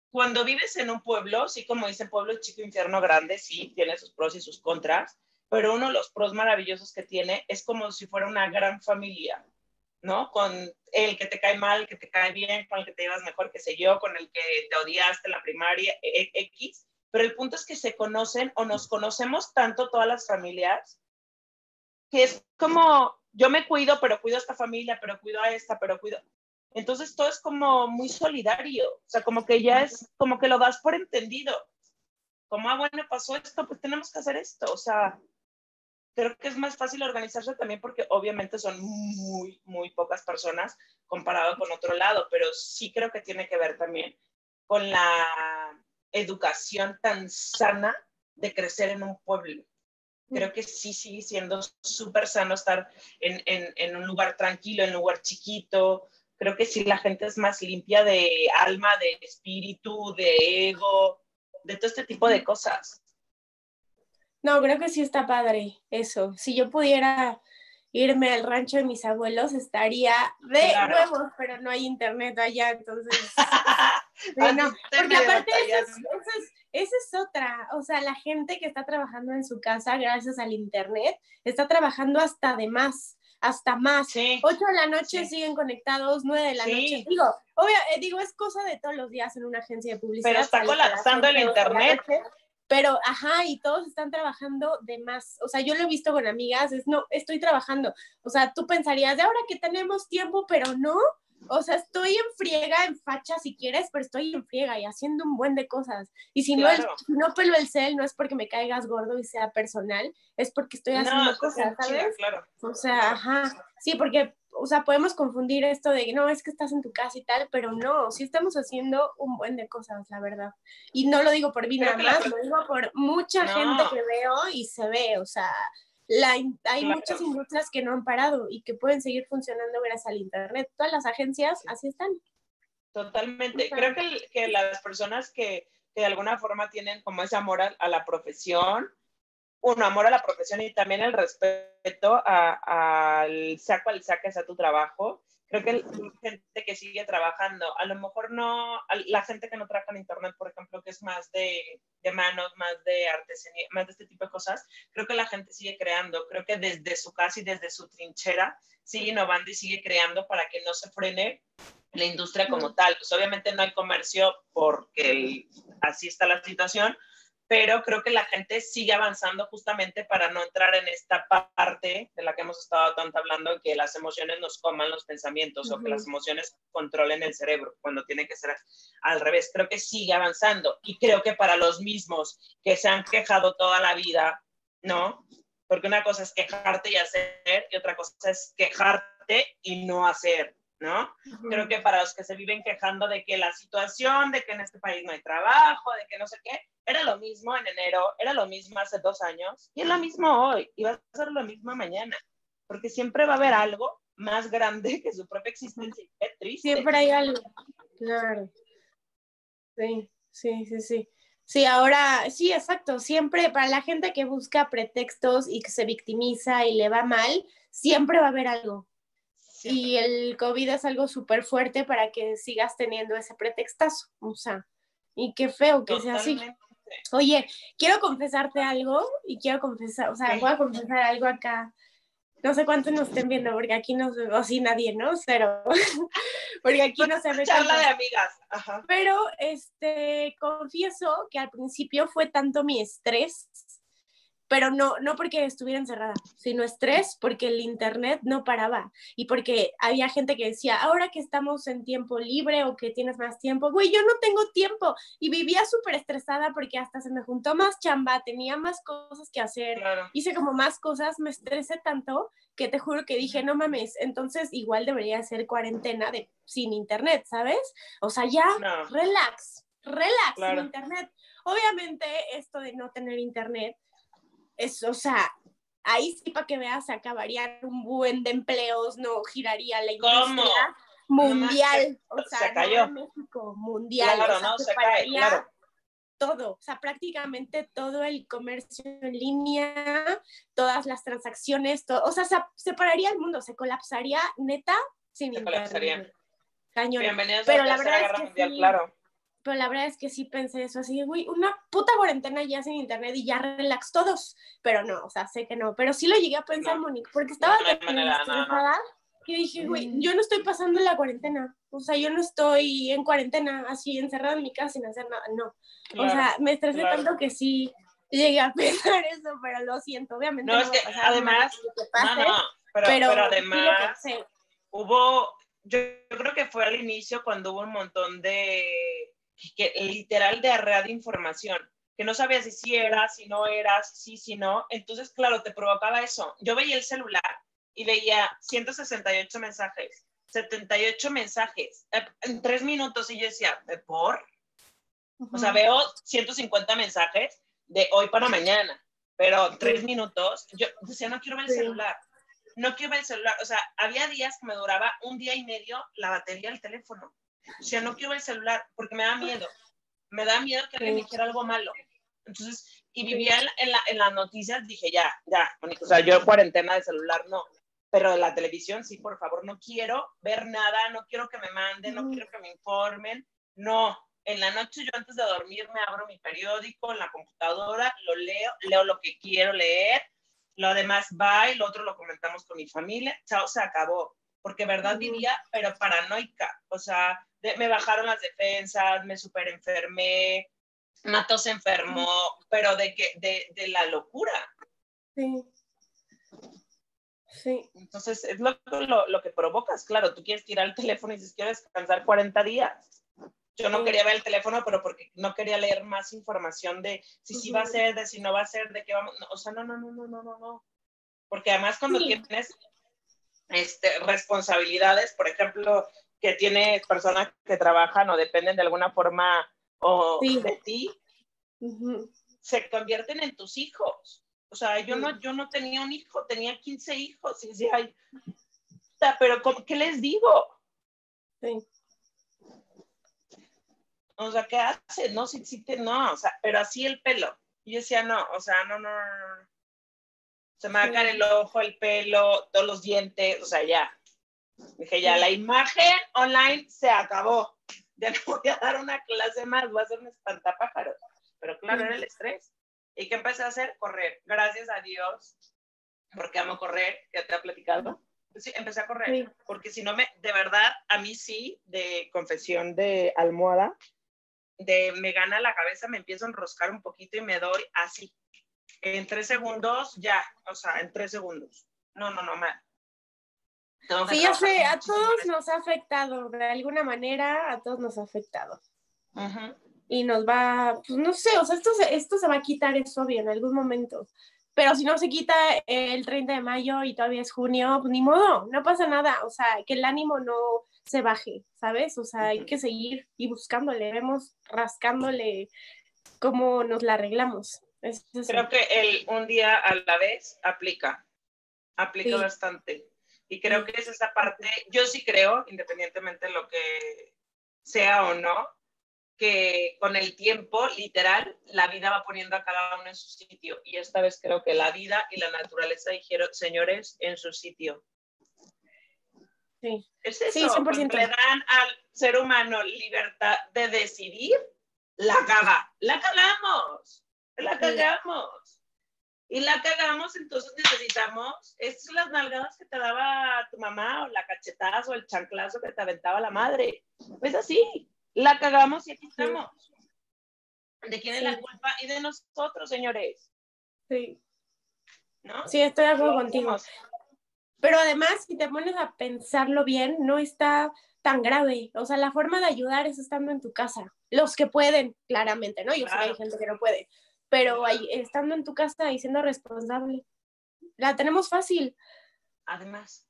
cuando vives en un pueblo, sí como dicen pueblo chico, infierno grande, sí, tiene sus pros y sus contras, pero uno de los pros maravillosos que tiene es como si fuera una gran familia, ¿no? Con el que te cae mal, que te cae bien, con el que te llevas mejor, que sé yo, con el que te odiaste en la primaria, e, e, X. Pero el punto es que se conocen o nos conocemos tanto todas las familias, que es como, yo me cuido, pero cuido a esta familia, pero cuido a esta, pero cuido. Entonces todo es como muy solidario, o sea, como que ya es, como que lo das por entendido. Como, ah, bueno, pasó esto, pues tenemos que hacer esto, o sea, creo que es más fácil organizarse también porque obviamente son muy, muy pocas personas comparado con otro lado, pero sí creo que tiene que ver también con la educación tan sana de crecer en un pueblo. Creo que sí sigue siendo súper sano estar en, en, en, un lugar tranquilo, en un lugar chiquito. Creo que sí la gente es más limpia de alma, de espíritu, de ego, de todo este tipo de cosas. No, creo que sí está padre eso. Si yo pudiera irme al rancho de mis abuelos, estaría de nuevo, pero no hay internet allá, entonces... bueno, porque aparte esa es, es, otra, o sea, la gente que está trabajando en su casa gracias al internet, está trabajando hasta de más, hasta más. Ocho de la noche siguen conectados, nueve de la noche. Digo, obvio, eh, digo, es cosa de todos los días en una agencia de publicidad. Pero está colapsando el internet. Pero, ajá, y todos están trabajando de más. O sea, yo lo he visto con amigas, es no, estoy trabajando. O sea, tú pensarías, de ahora que tenemos tiempo, pero no. O sea, estoy en friega, en facha si quieres, pero estoy en friega y haciendo un buen de cosas. Y si no, el, no pelo el cel, no es porque me caigas gordo y sea personal, es porque estoy haciendo cosas, ¿sabes? claro. O sea, ajá. Sí, porque o sea, podemos confundir esto de no, es que estás en tu casa y tal, pero no, sí estamos haciendo un buen de cosas, la verdad. Y no lo digo por mí nada más, lo digo por mucha gente que veo y se ve, o sea, la, hay muchas industrias que no han parado y que pueden seguir funcionando gracias al Internet. Todas las agencias así están. Totalmente. Creo que, que las personas que, que, de alguna forma tienen como ese amor a la profesión, un amor a la profesión y también el respeto al saco al saques a tu trabajo. Creo que la gente que sigue trabajando, a lo mejor no, la gente que no trabaja en Internet, por ejemplo, que es más de, de manos, más de artesanía, más de este tipo de cosas, creo que la gente sigue creando. Creo que desde su casa y desde su trinchera sigue innovando y sigue creando para que no se frene la industria como tal. Pues obviamente no hay comercio porque así está la situación, pero creo que la gente sigue avanzando justamente para no entrar en esta parte de la que hemos estado tanto hablando, que las emociones nos coman los pensamientos o que las emociones controlen el cerebro, cuando tiene que ser al revés. Creo que sigue avanzando y creo que para los mismos que se han quejado toda la vida, ¿no? Porque una cosa es quejarte y hacer y otra cosa es quejarte y no hacer. ¿No? Creo que para los que se viven quejando de que la situación, de que en este país no hay trabajo, de que no sé qué, era lo mismo en enero, era lo mismo hace dos años y es lo mismo hoy y va a ser lo mismo mañana, porque siempre va a haber algo más grande que su propia existencia qué triste. Siempre hay algo, claro. Sí, sí, sí, sí. Sí, ahora, sí, exacto. Siempre para la gente que busca pretextos y que se victimiza y le va mal, siempre va a haber algo. Y el COVID es algo súper fuerte para que sigas teniendo ese pretextazo. O sea, y qué feo que sea así. Oye, quiero confesarte algo y quiero confesar, o sea, voy a confesar algo acá. No sé cuántos nos estén viendo, porque aquí no se o sí nadie, ¿no? Pero, porque aquí no se ve. Charla de amigas. Pero, este, confieso que al principio fue tanto mi estrés pero no, no porque estuviera encerrada, sino estrés porque el internet no paraba y porque había gente que decía, ahora que estamos en tiempo libre o que tienes más tiempo, güey, yo no tengo tiempo y vivía súper estresada porque hasta se me juntó más chamba, tenía más cosas que hacer, hice como más cosas, me estresé tanto que te juro que dije, no mames, entonces igual debería ser cuarentena de sin internet, ¿sabes? O sea, ya, relax, relax sin internet. Obviamente esto de no tener internet es, o sea, ahí sí para que veas, acabarían un buen de empleos, no giraría la industria mundial, o sea, se cayó. México, mundial, claro, no, se cae, claro. todo, o sea, prácticamente todo el comercio en línea, todas las transacciones, todo, o sea, se separaría el mundo, se colapsaría neta sin se colapsaría. Cañón. Bienvenidos Pero a la, la verdad Guerra es que Mundial, sí, claro pero la verdad es que sí pensé eso, así, güey, una puta cuarentena ya sin internet y ya relax todos, pero no, o sea, sé que no, pero sí lo llegué a pensar, Mónica, porque estaba de estresada que dije, güey, yo no estoy pasando la cuarentena, o sea, yo no estoy en cuarentena, así encerrada en mi casa sin hacer nada, no, o sea, me estresé tanto que sí llegué a pensar eso, pero lo siento, obviamente. No, es que además, no, no, pero, pero, además hubo, yo creo que fue al inicio cuando hubo un montón de que, literal de arrea de información, que no sabías si sí era, si no era, si sí, si no. Entonces, claro, te provocaba eso. Yo veía el celular y veía 168 mensajes, 78 mensajes eh, en tres minutos y yo decía, ¿por? O sea, veo 150 mensajes de hoy para mañana, pero tres minutos, yo decía, no quiero ver el celular, no quiero ver el celular. O sea, había días que me duraba un día y medio la batería del teléfono. O sea, no quiero el celular porque me da miedo. Me da miedo que alguien me dijera algo malo. Entonces, y vivía en, la, en las noticias, dije, ya, ya, o sea, yo cuarentena de celular no, pero de la televisión sí, por favor, no quiero ver nada, no quiero que me manden, no quiero que me informen, no. En la noche yo antes de dormir me abro mi periódico en la computadora, lo leo, leo lo que quiero leer, lo demás va y lo otro lo comentamos con mi familia, chao, se acabó, porque verdad vivía, pero paranoica, o sea, me bajaron las defensas, me super enfermé, Mato se enfermó, pero de, que, de, de la locura. Sí. Sí. Entonces, es lo, lo, lo, que provocas, claro, tú quieres tirar el teléfono y dices, quiero descansar 40 días. Yo no quería ver el teléfono, pero porque no quería leer más información de si sí va a ser, de si no va a ser, de qué vamos. o sea, no, no, no, no, no, no, no. Porque además cuando tienes este, responsabilidades, por ejemplo, que tienes personas que trabajan o dependen de alguna forma o de ti, se convierten en tus hijos. O sea, yo no, yo no tenía un hijo, tenía 15 hijos. Y decía, Ay, pero ¿qué les digo? Sí. O sea, ¿qué hace? No, si sí, no, o sea, pero así el pelo. Y yo decía, no, o sea, no, no, no, Se me va a caer el ojo, el pelo, todos los dientes, o sea, ya. Dije, ya, la imagen online se acabó. Ya no voy a dar una clase más, voy a hacer un espantapájaros. Pero claro, era el estrés. ¿Y qué empecé a hacer? Correr. Gracias a Dios, porque amo correr, ya te ha platicado. Sí, empecé a correr, porque si no me, de verdad, a mí sí, de confesión de almohada, de me gana la cabeza, me empiezo a enroscar un poquito y me doy así. En tres segundos, ya, o sea, en tres segundos. No, no, no, me, Sí, ya sé, a todos nos ha afectado, de alguna manera, a todos nos ha afectado. Y nos va, pues no sé, o sea, esto se, esto se va a quitar, es obvio, en algún momento. Pero si no se quita el 30 de mayo y todavía es junio, pues ni modo, no pasa nada. O sea, que el ánimo no se baje, ¿sabes? O sea, hay que seguir y buscándole, vemos rascándole cómo nos la arreglamos. Creo que el un día a la vez aplica, aplica bastante. Y creo que es esa parte, yo sí creo, independientemente de lo que sea o no, que con el tiempo, literal, la vida va poniendo a cada uno en su sitio. Y esta vez creo que la vida y la naturaleza dijeron, señores, en su sitio. Sí. Es eso, sí, le dan al ser humano libertad de decidir, la caga, la cagamos, la cagamos y la cagamos, entonces necesitamos, estas son las nalgadas que te daba tu mamá, o la cachetazo, o el chanclazo que te aventaba la madre. Pues así, la cagamos y aquí estamos. ¿De quién es la culpa? Y de nosotros, señores. Sí. ¿No? Sí, estoy de acuerdo contigo. Pero además, si te pones a pensarlo bien, no está tan grave. O sea, la forma de ayudar es estando en tu casa. Los que pueden, claramente, ¿no? Yo sé que hay gente que no puede pero ahí, estando en tu casa y siendo responsable, la tenemos fácil. Además,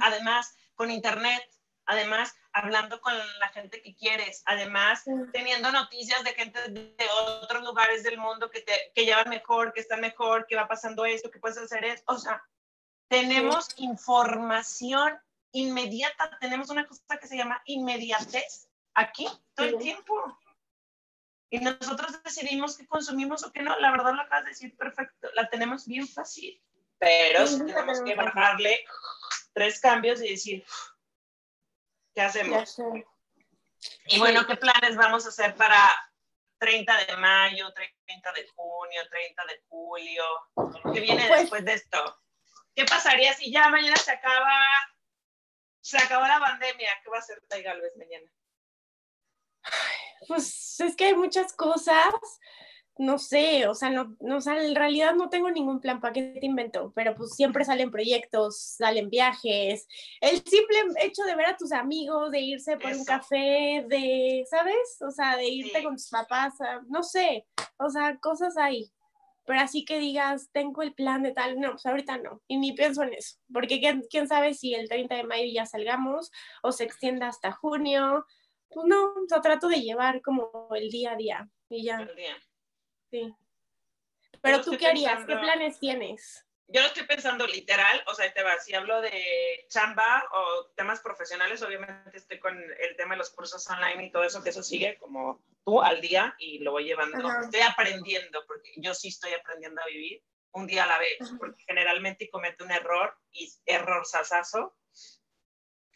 además, con internet, además, hablando con la gente que quieres, además, teniendo noticias de gente de otros lugares del mundo que, te, que llevan mejor, que están mejor, que va pasando esto, que puedes hacer esto. O sea, tenemos información inmediata, tenemos una cosa que se llama inmediatez aquí todo el tiempo y nosotros decidimos qué consumimos o qué no. La verdad lo acabas de decir perfecto, la tenemos bien fácil, pero tenemos que bajarle tres cambios y decir, ¿qué hacemos? Y bueno, ¿qué planes vamos a hacer para 30 de mayo, 30 de junio, 30 de julio? ¿Qué viene pues después de esto? ¿Qué pasaría si ya mañana se acaba, se acabó la pandemia? ¿Qué va a hacer Tai Galvez mañana? Pues es que hay muchas cosas, no sé, o sea, no, no en realidad no tengo ningún plan para qué te invento, pero pues siempre salen proyectos, salen viajes, el simple hecho de ver a tus amigos, de irse por un café, de, ¿sabes? O sea, de irte con tus papás, no sé, o sea, cosas hay. Pero así que digas, tengo el plan de tal, no, pues ahorita no, y ni pienso en eso, porque quién, quién sabe si el 30 de mayo ya salgamos o se extienda hasta junio, pues no, o sea, trato de llevar como el día a día y ya. El día. Sí. Pero tú qué harías, ¿qué planes tienes? Yo lo estoy pensando literal, o sea, te va, si hablo de chamba o temas profesionales, obviamente estoy con el tema de los cursos online y todo eso, que eso sigue como tú al día y lo voy llevando. Estoy aprendiendo, porque yo sí estoy aprendiendo a vivir un día a la vez, porque generalmente cometo un error y error sasazo,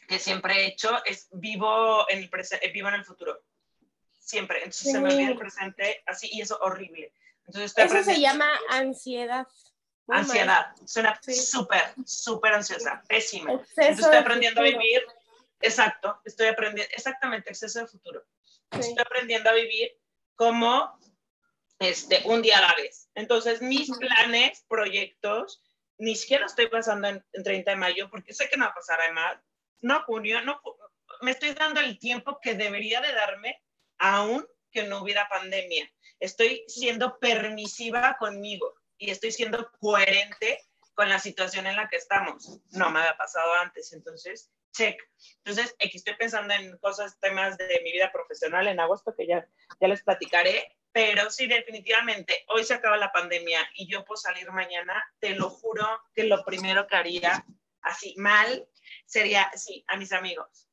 que siempre he hecho es vivo en el, eh, vivo en el futuro. Siempre. Entonces se me olvida el presente así y eso horrible. Entonces eso se llama ansiedad. ansiedad. Suena súper, súper ansiosa. Pésima. Entonces estoy aprendiendo a vivir. Exacto. Estoy aprendiendo. Exactamente, exceso de futuro. Estoy aprendiendo a vivir como este, un día a la vez. Entonces, mis planes, proyectos, ni siquiera estoy pasando en, 30 de mayo porque sé que no va a pasar además no junio, no, me estoy dando el tiempo que debería de darme aún que no hubiera pandemia. Estoy siendo permisiva conmigo y estoy siendo coherente con la situación en la que estamos. No me había pasado antes, entonces, check. Entonces, aquí estoy pensando en cosas, temas de mi vida profesional en agosto que ya, ya les platicaré, pero sí, definitivamente, hoy se acaba la pandemia y yo puedo salir mañana, te lo juro que lo primero que haría, así mal, sería, sí, a mis amigos.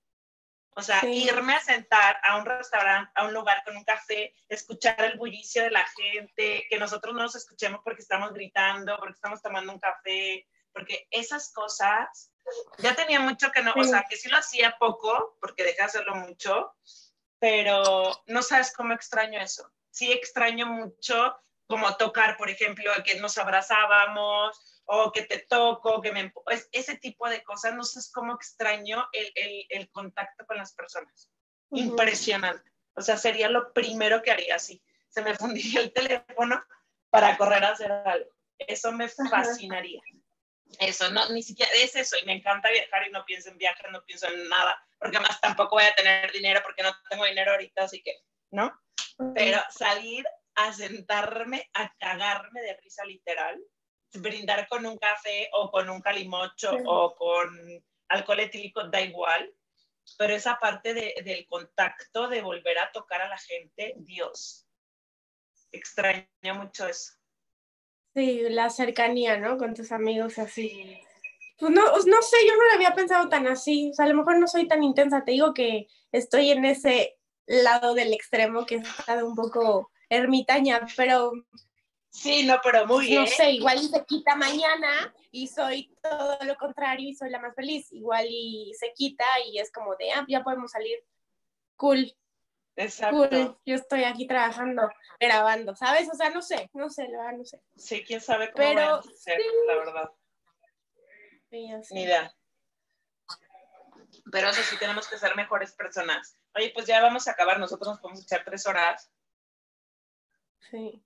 O sea, irme a sentar a un restaurante, a un lugar con un café, escuchar el bullicio de la gente, que nosotros no nos escuchemos porque estamos gritando, porque estamos tomando un café, porque esas cosas, ya tenía mucho que no, o sea, que sí lo hacía poco, porque dejé de hacerlo mucho, pero no sabes cómo extraño eso. Sí extraño mucho como tocar, por ejemplo, que nos abrazábamos, o que te toco, que me... Es, ese tipo de cosas, no sé cómo extraño el, el, el contacto con las personas. Impresionante. O sea, sería lo primero que haría así. Se me fundiría el teléfono para correr a hacer algo. Eso me fascinaría. Eso, no, ni siquiera es eso. Y me encanta viajar y no pienso en viajes, no pienso en nada, porque más tampoco voy a tener dinero porque no tengo dinero ahorita, así que, ¿no? Pero salir a sentarme, a cagarme de risa literal, brindar con un café o con un calimocho o con alcohol etílico, da igual, pero esa parte de, del contacto, de volver a tocar a la gente, Dios, extraña mucho eso. Sí, la cercanía, ¿no? Con tus amigos así. Pues no, pues no sé, yo no lo había pensado tan así. O sea, a lo mejor no soy tan intensa. Te digo que estoy en ese lado del extremo que está un poco ermitaña, pero Sí, no, pero muy bien. No sé, igual y se quita mañana y soy todo lo contrario y soy la más feliz. Igual y se quita y es como de, ah, ya podemos salir. Cool. Exacto. Cool. Yo estoy aquí trabajando, grabando, ¿sabes? O sea, no sé, no sé, la verdad, no sé. Sí, quién sabe cómo pero, va a ser, la verdad. Sí, Ni idea. Pero eso sí, tenemos que ser mejores personas. Oye, pues ya vamos a acabar. Nosotros nos podemos echar tres horas. Sí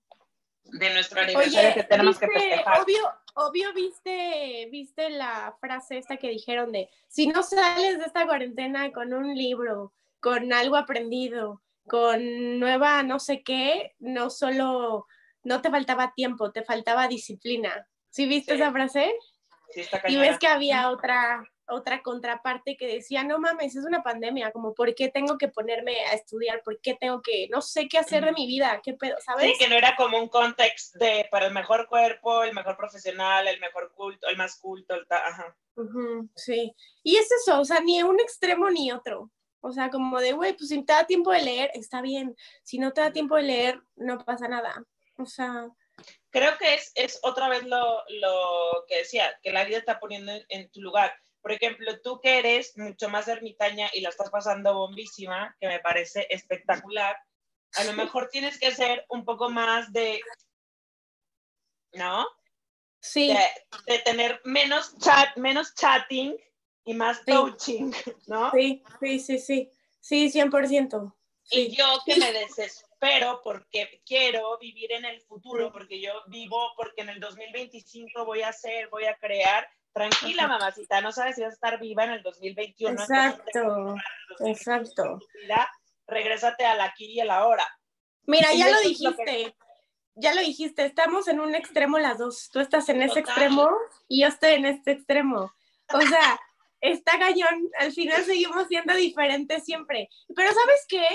de nuestro aniversario que tenemos que festejar. Obvio, obvio viste, viste la frase esta que dijeron de si no sales de esta cuarentena con un libro, con algo aprendido, con nueva no sé qué, no solo no te faltaba tiempo, te faltaba disciplina. ¿Sí viste esa frase? Sí, está y ves que había otra otra contraparte que decía, no mames, es una pandemia, como, ¿por qué tengo que ponerme a estudiar? ¿Por qué tengo que, no sé qué hacer de mi vida? ¿Qué pedo? ¿Sabes? Sí, que no era como un contexto de para el mejor cuerpo, el mejor profesional, el mejor culto, el más culto, el ajá. sí, y es eso, o sea, ni un extremo ni otro. O sea, como de, güey, pues si te da tiempo de leer, está bien. Si no te da tiempo de leer, no pasa nada. O sea, creo que es, es otra vez lo, lo, que decía, que la vida está poniendo en, tu lugar. Por ejemplo, tú que eres mucho más ermitaña y la estás pasando bombísima, que me parece espectacular, a lo mejor tienes que ser un poco más de, ¿no? Sí. De, tener menos chat, menos chatting y más coaching, ¿no? Sí, sí, sí, sí. Sí, 100%. Y yo que me desespero porque quiero vivir en el futuro, porque yo vivo, porque en el 2025 voy a hacer, voy a crear Tranquila, mamacita, no sabes si vas a estar viva en el 2021. Exacto, exacto. Regrésate a la aquí y a la hora. Mira, ya lo dijiste, ya lo dijiste, estamos en un extremo las dos. Tú estás en ese extremo y yo estoy en este extremo. O sea, está cañón, al final seguimos siendo diferentes siempre. Pero ¿sabes qué?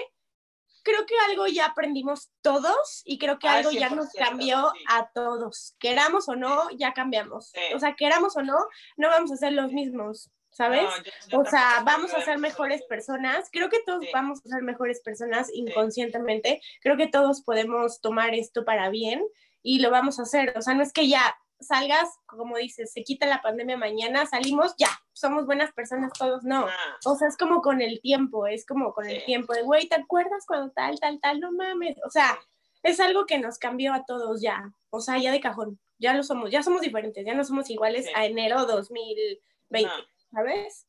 Creo que algo ya aprendimos todos y creo que ah, algo ya nos cambió a todos. Queramos o no, ya cambiamos. O sea, queramos o no, no vamos a ser los mismos, ¿sabes? o sea, vamos a ser mejores personas. Creo que todos vamos a ser mejores personas inconscientemente. Creo que todos podemos tomar esto para bien y lo vamos a hacer. O sea, no es que ya salgas, como dices, se quita la pandemia mañana, salimos, ya, somos buenas personas todos, no. Ah. O sea, es como con el tiempo, es como con el tiempo de, güey, ¿te acuerdas cuando tal, tal, tal? No mames. O sea, es algo que nos cambió a todos ya, o sea, ya de cajón, ya lo somos, ya somos diferentes, ya no somos iguales a enero 2020, ¿sabes?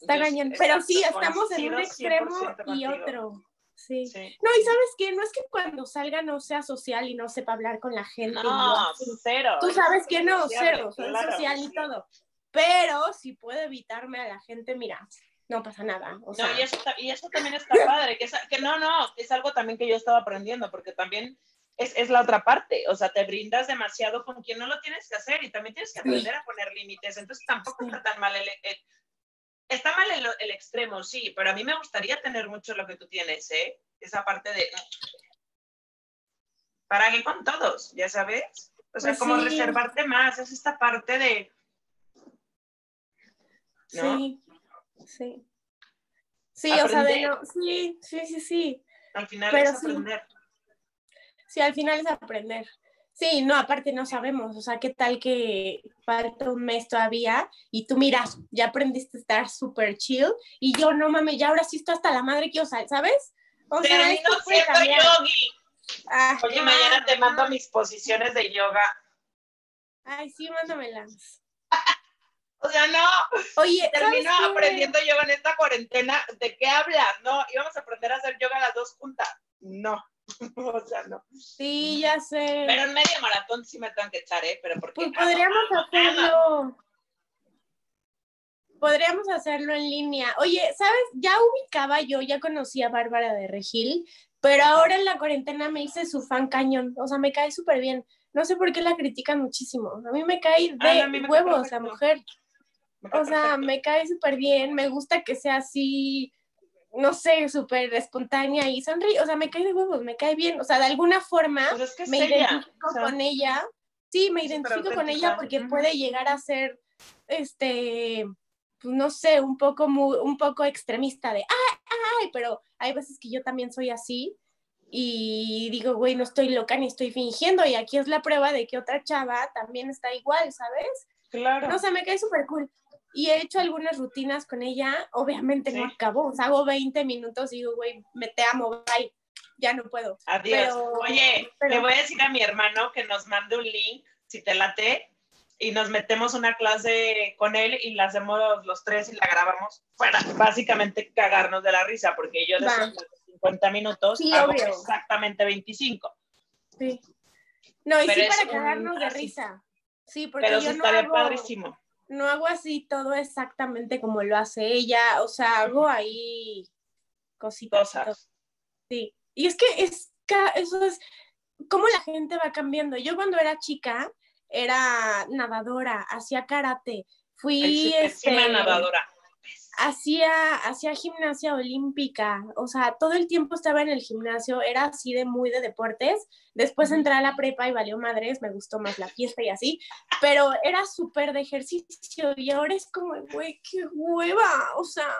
Está gañando, pero sí, estamos en un extremo y otro. Sí. No, y sabes qué, no es que cuando salga no sea social y no sepa hablar con la gente. No, cero. Tú sabes que no, cero, soy social y todo. Pero si puedo evitarme a la gente, mira, no pasa nada. no, y eso, y eso también está padre, que, que no, no, es algo también que yo estaba aprendiendo, porque también es, es, la otra parte, o sea, te brindas demasiado con quien no lo tienes que hacer y también tienes que aprender a poner límites, entonces tampoco está tan mal el, Está mal el, extremo, sí, pero a mí me gustaría tener mucho lo que tú tienes, ¿eh? Esa parte de... ¿Para qué con todos? ¿Ya sabes? O sea, pues como reservarte más, es esta parte de... Sí, sí. Sí, o sea, de sí, sí, sí, sí. Al final es aprender. sí, al final es aprender. Sí, no, aparte no sabemos, o sea, qué tal que falta un mes todavía y tú miras, ya aprendiste a estar súper chill y yo no mames, ya ahora sí estoy hasta la madre que usar, ¿sabes? O sea, esto puede yogi. Oye, mañana te mando mis posiciones de yoga. Ay, sí, mándamelas. O sea, no. Oye, termino aprendiendo yoga en esta cuarentena. ¿De qué hablas? No, íbamos a aprender a hacer yoga las dos juntas. No. o sea, no. Sí, ya sé. Pero en medio maratón sí me tengo que echar, ¿eh? Pero porque. Pues podríamos hacerlo. Podríamos hacerlo en línea. Oye, ¿sabes? Ya ubicaba yo, ya conocía a Bárbara de Regil, pero ahora en la cuarentena me hice su fan cañón. O sea, me cae súper bien. No sé por qué la critican muchísimo. A mí me cae ah, de huevos la mujer. O sea, me cae súper bien. Me gusta que sea así, no sé, súper espontánea y sonríe. O sea, me cae de huevos, me cae bien. O sea, de alguna forma pues me identifico con ella. Sí, me identifico con ella porque puede llegar a ser, este, pues no sé, un poco, muy, un poco extremista de, ay, ay, pero hay veces que yo también soy así y digo, güey, no estoy loca ni estoy fingiendo y aquí es la prueba de que otra chava también está igual, ¿sabes? Claro. No sé, me cae súper cool. Y he hecho algunas rutinas con ella, obviamente no acabo, o sea, hago 20 minutos y digo, güey, me te amo, bye, ya no puedo. Adiós. Oye, le voy a decir a mi hermano que nos mande un link, si te late, y nos metemos una clase con él y la hacemos los tres y la grabamos para básicamente cagarnos de la risa, porque yo de 50 minutos hago exactamente 25. Sí. No, y sí para cagarnos de risa. Sí, porque Pero yo no hago, padrísimo. No hago así todo exactamente como lo hace ella, o sea, hago ahí cositas. Cosas. Sí. Y es que es, eso es, cómo la gente va cambiando. Yo cuando era chica, era nadadora, hacía karate, fui... este, nadadora. Hacía, hacía gimnasia olímpica, o sea, todo el tiempo estaba en el gimnasio, era así de muy de deportes. Después entré a la prepa y valió madres, me gustó más la fiesta y así, pero era súper de ejercicio y ahora es como, güey, qué hueva, o sea,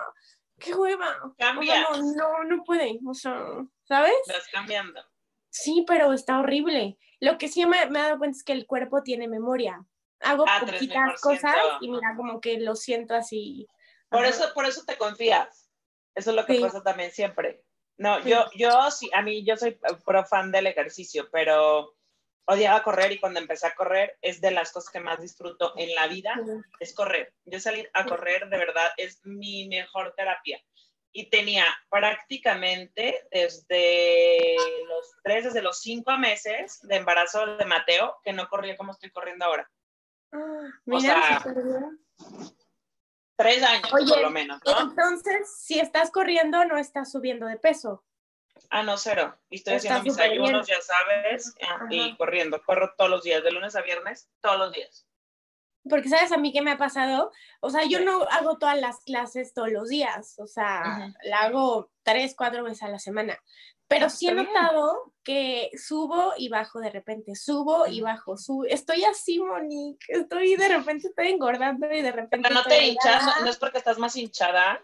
qué hueva. Cambia. no, no, no puede, o sea, ¿sabes? Estás cambiando. Sí, pero está horrible. Lo que sí me, me he dado cuenta es que el cuerpo tiene memoria. Hago ah, poquitas cosas y mira, como que lo siento así. Por eso, por eso te confías. Eso es lo que pasa también siempre. No, yo, yo sí, a mí yo soy pro fan del ejercicio, pero odiaba correr y cuando empecé a correr es de las cosas que más disfruto en la vida, es correr. Yo salir a correr de verdad es mi mejor terapia y tenía prácticamente desde los tres, desde los cinco meses de embarazo de Mateo, que no corría como estoy corriendo ahora. Ah, mira, tres años por lo menos, ¿no? Entonces, si estás corriendo, no estás subiendo de peso. Ah, no, cero. Y estoy haciendo mis ayunos, ya sabes, ah, y corriendo. Corro todos los días, de lunes a viernes, todos los días porque sabes a mí qué me ha pasado, o sea, yo no hago todas las clases todos los días, o sea, la hago tres, cuatro veces a la semana, pero ah, sí he notado que subo y bajo de repente, subo y bajo, subo, estoy así, Monique, estoy de repente estoy engordando y de repente... Pero no te hinchas, no es porque estás más hinchada.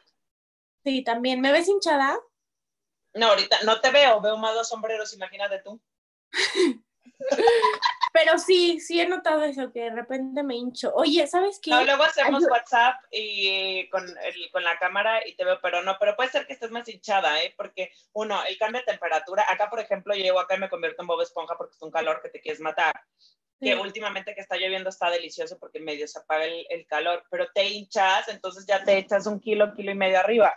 Sí, también, ¿me ves hinchada? No, ahorita no te veo, veo más dos sombreros, imagínate tú. Pero sí, sí he notado eso, que de repente me hincho. Oye, ¿sabes qué? No, luego hacemos WhatsApp y con, con la cámara y te veo, pero no, pero puede ser que estés más hinchada, ¿eh? Porque, uno, el cambio de temperatura, acá, por ejemplo, llego acá y me convierto en Bob Esponja porque es un calor que te quieres matar. Que últimamente que está lloviendo está delicioso porque medio se apaga el, el, calor, pero te hinchas, entonces ya te echas un kilo, kilo y medio arriba.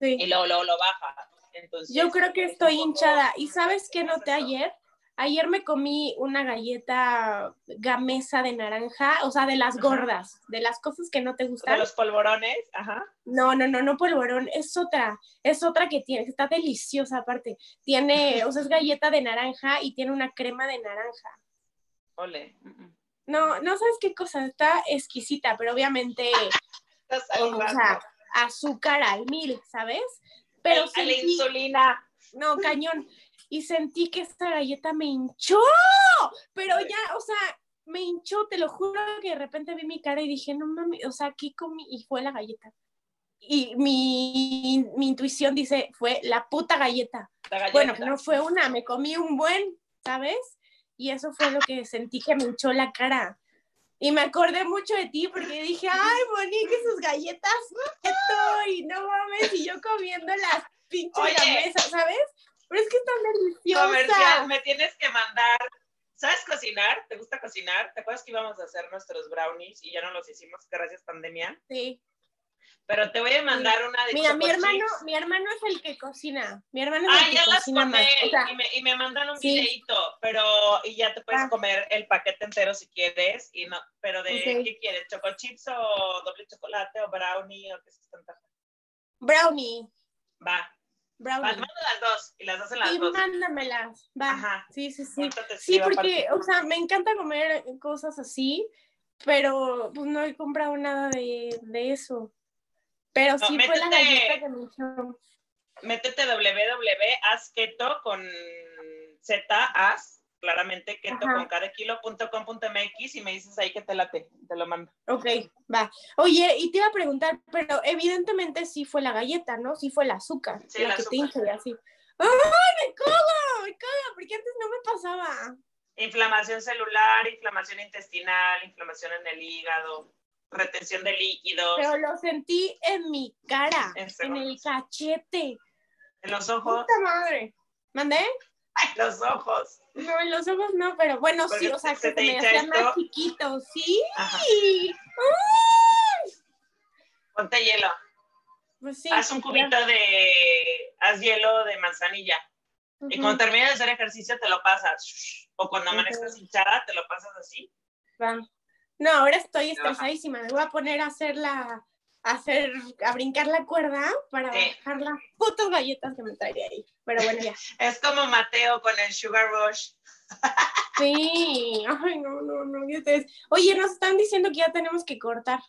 Sí. Y luego, luego lo bajas. Entonces, Yo creo que estoy hinchada. ¿Y sabes qué noté ayer? Ayer me comí una galleta gamesa de naranja, o sea, de las gordas, de las cosas que no te gustan. De los polvorones, ajá. No, no, no, no polvorón, es otra, es otra que tiene, está deliciosa aparte. Tiene, o sea, es galleta de naranja y tiene una crema de naranja. Ole. No, no sabes qué cosa, está exquisita, pero obviamente, o sea, azúcar al mil, ¿sabes? Pero sí, la insulina. No, cañón y sentí que esta galleta me hinchó, pero ya, o sea, me hinchó, te lo juro que de repente vi mi cara y dije, no mames, o sea, ¿qué comí? Y fue la galleta. Y mi, mi intuición dice, fue la puta galleta. Bueno, no fue una, me comí un buen, ¿sabes? Y eso fue lo que sentí que me hinchó la cara. Y me acordé mucho de ti porque dije, ay, Monique, sus galletas, estoy, no mames, y yo comiendo las pinches mesa, ¿sabes? Pero es que están deliciosas. Comercial, me tienes que mandar ¿Sabes cocinar? ¿Te gusta cocinar? ¿Te acuerdas que íbamos a hacer nuestros brownies y ya no los hicimos gracias pandemia? Sí. Pero te voy a mandar una de Mira, mi hermano, Chips. mi hermano es el que cocina. Mi hermano es Ah, el que ya las cocina con más. O sea, y, me, y me mandan un sí. videito, pero y ya te puedes Ah. comer el paquete entero si quieres y no, pero de qué quieres, choco chips o doble chocolate o brownie o qué se te brownie. Va, Brownie. las dos y las hacen las Sí, dos. mándamelas. Va. Ajá. Sí, sí, sí. Sí, porque, o sea, me encanta comer cosas así, pero pues no he comprado nada de, de eso. Pero No, sí fue la métete- galleta que me echó. métete www.asketo con Z, as, claramente keto Ajá. con cada kilo.com.mx y me dices ahí que te late, te lo mando. Ok, va. Oye, y te iba a preguntar, pero evidentemente sí fue la galleta, ¿no? Sí fue el azúcar, Sí, la que te azúcar. hincha y así. ¡Ay, me cago! Me cago, porque antes no me pasaba. Inflamación celular, inflamación intestinal, inflamación en el hígado, retención de líquidos, Pero lo sentí en mi cara, En en el cachete. en los ojos, ¡Puta madre! ¿Mandé? En los ojos. No, en los ojos no, pero bueno, sí, o sea, se que te se me hacían más chiquitos, ¿sí? Ponte hielo. Pues sí. Haz un cubito de, haz hielo de manzanilla. Y cuando termines de hacer ejercicio te lo pasas. O cuando amanezcas hinchada, te lo pasas así. va. No, ahora estoy estresadísima. Me voy a poner a hacer la, hacer, a brincar la cuerda para Sí. bajar las putas galletas que me traería ahí. Pero bueno, ya. Es como Mateo con el Sugar Rush. Sí. Ay, no, no, no. Oye, nos están diciendo que ya tenemos que cortar.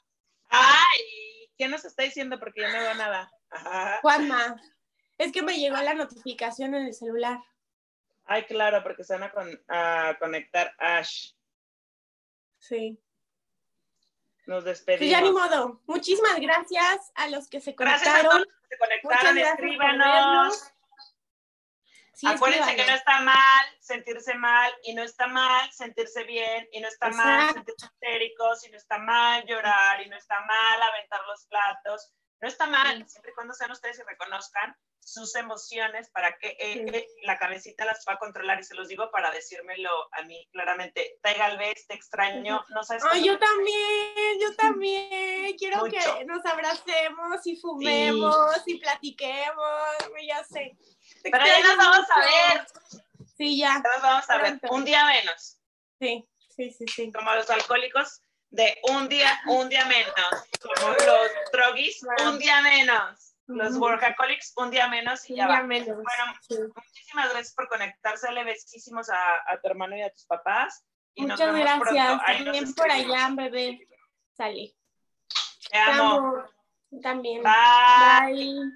¡Ay! ¿Qué nos está diciendo? Porque yo no veo nada. Ajá. Juanma, es que me llegó la notificación en el celular. Ay, claro, porque se van a, con- a conectar Ash. Sí. Nos Pues ya ni despedimos. modo. Muchísimas gracias a los que se Gracias a conectaron. todos los que se Muchas conectaron. por Escríbanos. Sí, Acuérdense que no está mal sentirse mal y no está mal sentirse bien y no está mal sentirse histéricos y no está mal llorar y no está mal aventar los platos. No está mal, Sí. siempre y cuando sean ustedes y reconozcan sus emociones para que eh, Sí. eh, la cabecita las pueda controlar. Y se los digo para decírmelo a mí claramente. Tai Galvez, te extraño. No sabes Ay, cuánto yo te- también, yo también. Quiero Mucho. que nos abracemos y fumemos y platiquemos. Ya sé. Te Pero ya nos vamos a ver. Sí, ya. Ya nos vamos a ver. Pronto. Un día menos. Sí, sí, sí, sí. como los alcohólicos, de un día, un día menos. Como los droguis, un día menos. Los workaholics, un día menos y ya va. Bueno, muchísimas gracias por conectarse. Le besísimos a, a tu hermano y a tus papás. Y nos Muchas vemos gracias. Ahí También por allá, bebé. Sale. Te amo. Te amo. También. Bye. Bye.